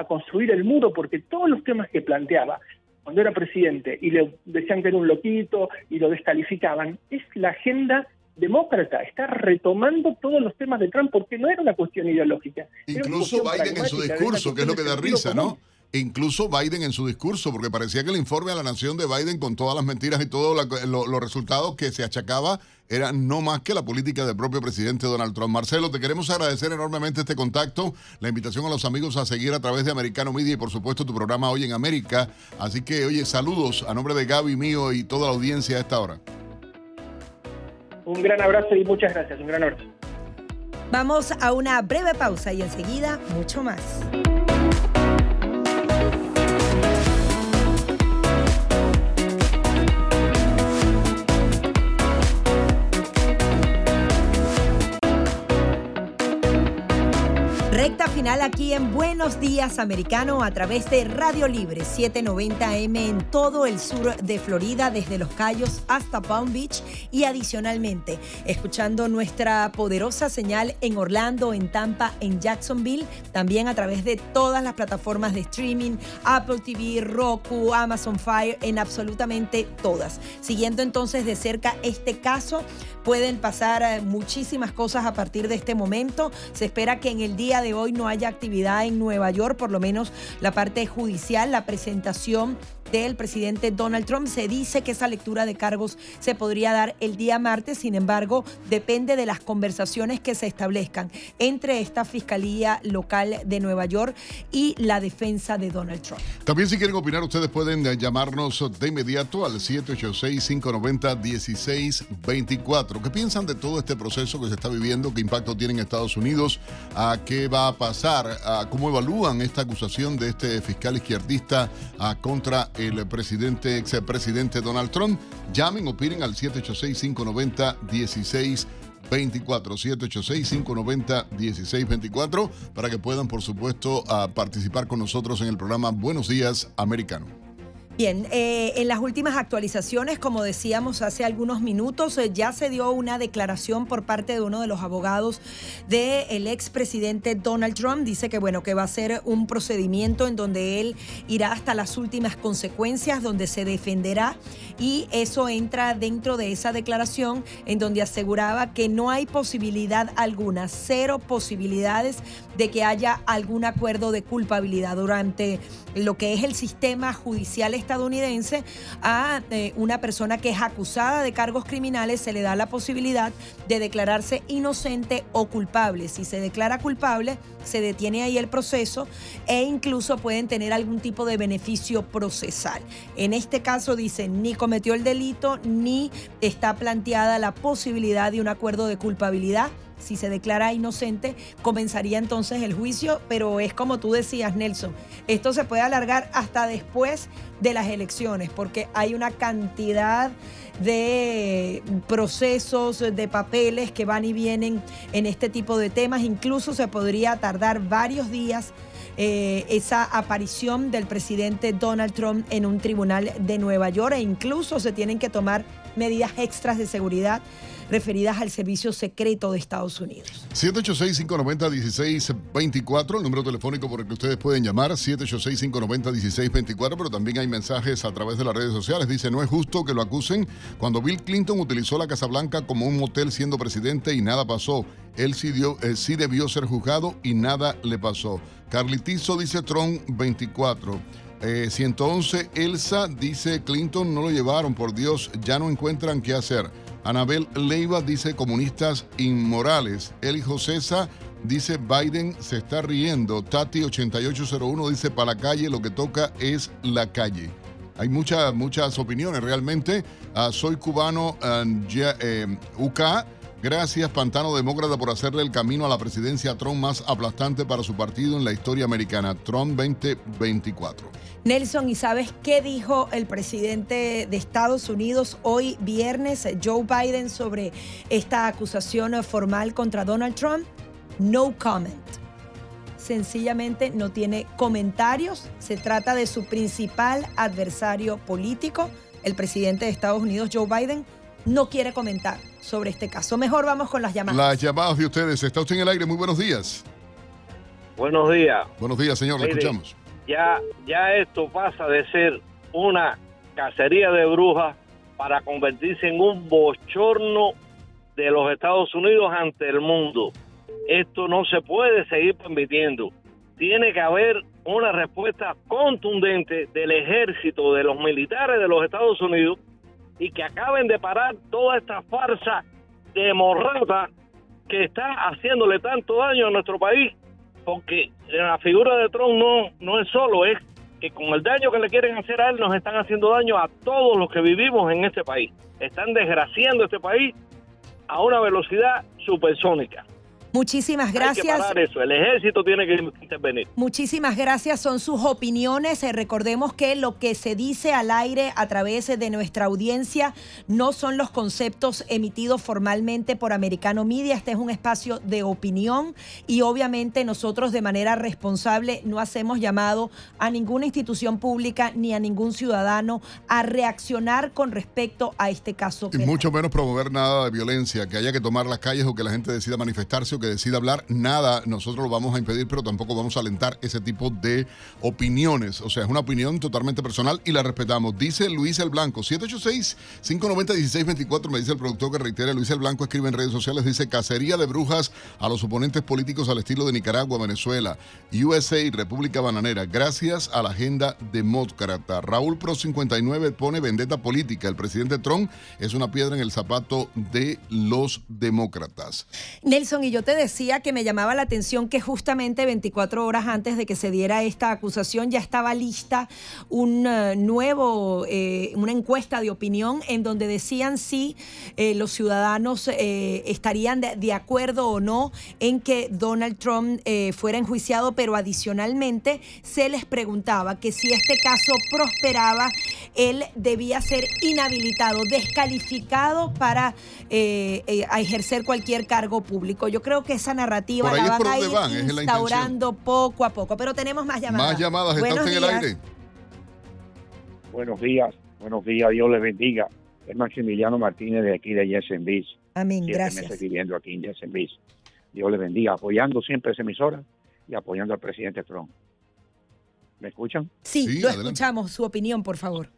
a construir el muro, porque todos los temas que planteaba cuando era presidente y le decían que era un loquito y lo descalificaban, es la agenda demócrata, está retomando todos los temas de Trump porque no era una cuestión ideológica. Incluso Biden en su discurso, que es lo que da risa, ¿no? Incluso Biden en su discurso, porque parecía que el informe a la nación de Biden con todas las mentiras y todos lo- los resultados que se achacaba eran no más que la política del propio presidente Donald Trump. Marcelo, te queremos agradecer enormemente este contacto, la invitación a los amigos a seguir a través de Americano Media y por supuesto tu programa Hoy en América. Así que, oye, saludos a nombre de Gaby mío y toda la audiencia a esta hora. Un gran abrazo y muchas gracias, un gran abrazo. Vamos a una breve pausa y enseguida mucho más. Recta final aquí en Buenos Días Americano a través de Radio Libre 790M en todo el sur de Florida, desde Los Cayos hasta Palm Beach y adicionalmente escuchando nuestra poderosa señal en Orlando, en Tampa, en Jacksonville, también a través de todas las plataformas de streaming, Apple TV, Roku, Amazon Fire, en absolutamente todas. Siguiendo entonces de cerca este caso, pueden pasar eh, muchísimas cosas a partir de este momento. Se espera que en el día de hoy no haya actividad en Nueva York, por lo menos la parte judicial, la presentación del presidente Donald Trump. Se dice que esa lectura de cargos se podría dar el día martes, sin embargo, depende de las conversaciones que se establezcan entre esta Fiscalía Local de Nueva York y la defensa de Donald Trump. También si quieren opinar, ustedes pueden llamarnos de inmediato al 786-590-1624. ¿Qué piensan de todo este proceso que se está viviendo? ¿Qué impacto tiene en Estados Unidos? ¿A qué va a pasar? ¿Cómo evalúan esta acusación de este fiscal izquierdista contra el presidente, ex presidente Donald Trump? Llamen, opinen al 786-590-1624. 24 786 590 1624 para que puedan por supuesto participar con nosotros en el programa Buenos Días Americano. Bien, eh, en las últimas actualizaciones, como decíamos hace algunos minutos, eh, ya se dio una declaración por parte de uno de los abogados del expresidente Donald Trump. Dice que bueno, que va a ser un procedimiento en donde él irá hasta las últimas consecuencias, donde se defenderá y eso entra dentro de esa declaración en donde aseguraba que no hay posibilidad alguna, cero posibilidades de que haya algún acuerdo de culpabilidad durante lo que es el sistema judicial a eh, una persona que es acusada de cargos criminales se le da la posibilidad de declararse inocente o culpable. Si se declara culpable, se detiene ahí el proceso e incluso pueden tener algún tipo de beneficio procesal. En este caso dicen ni cometió el delito ni está planteada la posibilidad de un acuerdo de culpabilidad si se declara inocente, comenzaría entonces el juicio, pero es como tú decías, Nelson, esto se puede alargar hasta después de las elecciones, porque hay una cantidad de procesos, de papeles que van y vienen en este tipo de temas, incluso se podría tardar varios días. Eh, esa aparición del presidente Donald Trump en un tribunal de Nueva York e incluso se tienen que tomar medidas extras de seguridad referidas al servicio secreto de Estados Unidos. 786-590-1624, el número telefónico por el que ustedes pueden llamar, 786-590-1624, pero también hay mensajes a través de las redes sociales. Dice, no es justo que lo acusen cuando Bill Clinton utilizó la Casa Blanca como un motel siendo presidente y nada pasó. Él sí, sí debió ser juzgado y nada le pasó. Carlitizo dice Trump 24. 111 eh, Elsa dice Clinton no lo llevaron, por Dios, ya no encuentran qué hacer. Anabel Leiva dice comunistas inmorales. Eli César dice Biden se está riendo. Tati 8801 dice para la calle lo que toca es la calle. Hay muchas, muchas opiniones realmente. Ah, soy cubano eh, UK. Gracias, Pantano Demócrata, por hacerle el camino a la presidencia Trump más aplastante para su partido en la historia americana. Trump 2024. Nelson, ¿y sabes qué dijo el presidente de Estados Unidos hoy viernes, Joe Biden, sobre esta acusación formal contra Donald Trump? No comment. Sencillamente no tiene comentarios. Se trata de su principal adversario político, el presidente de Estados Unidos, Joe Biden. No quiere comentar sobre este caso. Mejor vamos con las llamadas. Las llamadas de ustedes. Está usted en el aire. Muy buenos días. Buenos días. Buenos días, señor. Le escuchamos ya, ya esto pasa de ser una cacería de brujas para convertirse en un bochorno de los Estados Unidos ante el mundo. Esto no se puede seguir permitiendo. Tiene que haber una respuesta contundente del ejército, de los militares de los Estados Unidos y que acaben de parar toda esta farsa de morrata que está haciéndole tanto daño a nuestro país porque la figura de Trump no, no es solo, es que con el daño que le quieren hacer a él nos están haciendo daño a todos los que vivimos en este país. Están desgraciando este país a una velocidad supersónica. Muchísimas gracias. eso, el ejército tiene que intervenir. Muchísimas gracias, son sus opiniones. Eh, recordemos que lo que se dice al aire a través de nuestra audiencia no son los conceptos emitidos formalmente por Americano Media. Este es un espacio de opinión y obviamente nosotros de manera responsable no hacemos llamado a ninguna institución pública ni a ningún ciudadano a reaccionar con respecto a este caso. Y mucho menos promover nada de violencia, que haya que tomar las calles o que la gente decida manifestarse que decida hablar. Nada, nosotros lo vamos a impedir, pero tampoco vamos a alentar ese tipo de opiniones. O sea, es una opinión totalmente personal y la respetamos. Dice Luis el Blanco, 786-590-1624, me dice el productor que reitera, Luis el Blanco escribe en redes sociales, dice cacería de brujas a los oponentes políticos al estilo de Nicaragua, Venezuela, USA y República Bananera, gracias a la agenda demócrata. Raúl Pro 59 pone vendetta política. El presidente Trump es una piedra en el zapato de los demócratas. Nelson, y yo te decía que me llamaba la atención que justamente 24 horas antes de que se diera esta acusación ya estaba lista un eh, nuevo, eh, una encuesta de opinión en donde decían si eh, los ciudadanos estarían de, acuerdo o no en que Donald Trump fuera enjuiciado, pero adicionalmente se les preguntaba que si este caso prosperaba, él debía ser inhabilitado, descalificado para ejercer cualquier cargo público. Yo creo que esa narrativa la van a ir instaurando poco a poco. Pero tenemos más llamadas. Más llamadas, están en el aire. Buenos días, buenos días, Dios les bendiga. Es Maximiliano Martínez de aquí de Jensen Beach. Amén, gracias. meses viviendo aquí en Jensen Beach. Dios les bendiga, apoyando siempre esa emisora y apoyando al presidente Trump. ¿Me escuchan? Sí, lo escuchamos. Su opinión, por favor.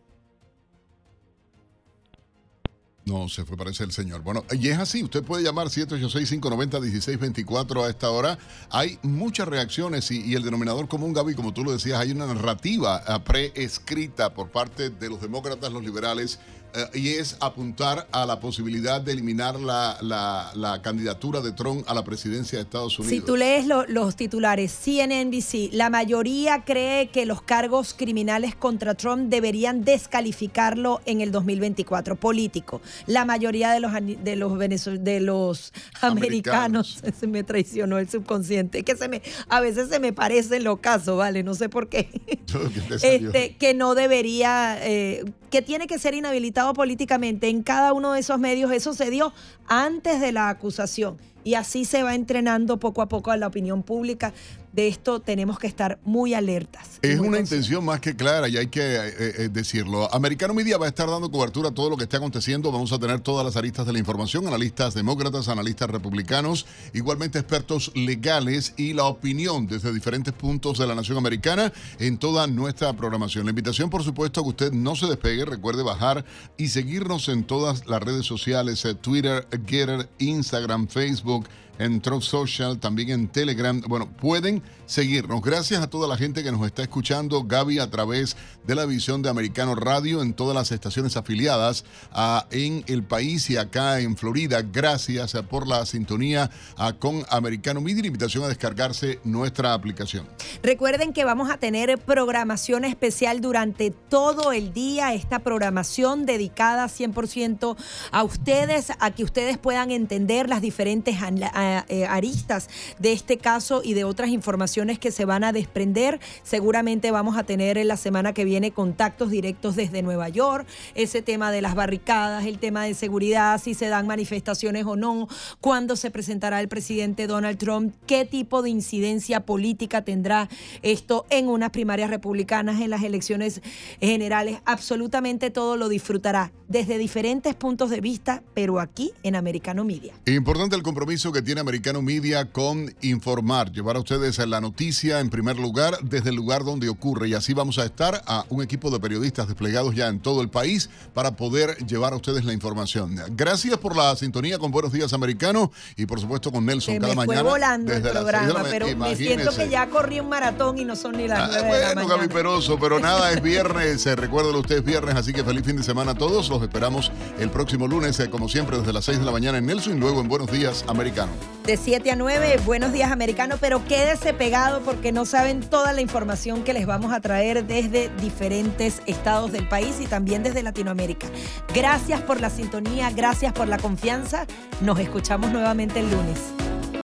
No, se fue, parece el señor. Bueno, y es así, usted puede llamar 786-590-1624 a esta hora. Hay muchas reacciones y, el denominador común, Gaby, como tú lo decías, hay una narrativa eh, preescrita por parte de los demócratas, los liberales y es apuntar a la posibilidad de eliminar la, la, candidatura de Trump a la presidencia de Estados Unidos. Si tú lees los titulares, CNNBC, la mayoría cree que los cargos criminales contra Trump deberían descalificarlo en el 2024, político. La mayoría de los, de los, de los americanos, se me traicionó el subconsciente, que se me, a veces se me parecen los casos, ¿vale? No sé por qué. este, que no debería, eh, que tiene que ser inhabilitado políticamente en cada uno de esos medios, eso se dio antes de la acusación. Y así se va entrenando poco a poco a la opinión pública de esto tenemos que estar muy alertas. Es una intención más que clara y hay que eh, eh, decirlo. Americano Media va a estar dando cobertura a todo lo que esté aconteciendo. Vamos a tener todas las aristas de la información, analistas demócratas, analistas republicanos, igualmente expertos legales y la opinión desde diferentes puntos de la nación americana en toda nuestra programación. La invitación, por supuesto, a que usted no se despegue, recuerde bajar y seguirnos en todas las redes sociales, eh, Twitter, Getter, Instagram, Facebook en Truth Social, también en Telegram. Bueno, pueden seguirnos. Gracias a toda la gente que nos está escuchando, Gaby, a través de la visión de Americano Radio en todas las estaciones afiliadas en el país y acá en Florida. Gracias por la sintonía con Americano Media. Invitación a descargarse nuestra aplicación. Recuerden que vamos a tener programación especial durante todo el día. Esta programación dedicada 100% a ustedes, a que ustedes puedan entender las diferentes eh, aristas de este caso y de otras informaciones que se van a desprender. Seguramente vamos a tener en la semana que viene contactos directos desde Nueva York, ese tema de las barricadas, el tema de seguridad, si se dan manifestaciones o no, cuándo se presentará el presidente Donald Trump, qué tipo de incidencia política tendrá esto en unas primarias republicanas, en las elecciones generales. Absolutamente todo lo disfrutará desde diferentes puntos de vista, pero aquí en Americano Media. Importante el compromiso que tiene Americano Media con informar, llevar a ustedes la noticia en primer lugar desde el lugar donde ocurre y así vamos a estar a un equipo de periodistas desplegados ya en todo el país para poder llevar a ustedes la información. Gracias por la sintonía con Buenos Días Americano y por supuesto con Nelson cada me mañana. Fue volando el programa, pero me siento que ya corrí un maratón y no son ni las ah, bueno, Gaby Peroso, pero nada, es viernes, eh, recuerden ustedes viernes, así que feliz fin de semana a todos. Los esperamos el próximo lunes, eh, como siempre, desde las 6 de la mañana en Nelson y luego en Buenos Días Americano de 7 a 9. Buenos días, americano, pero quédese pegado porque no saben toda la información que les vamos a traer desde diferentes estados del país y también desde Latinoamérica. Gracias por la sintonía, gracias por la confianza. Nos escuchamos nuevamente el lunes.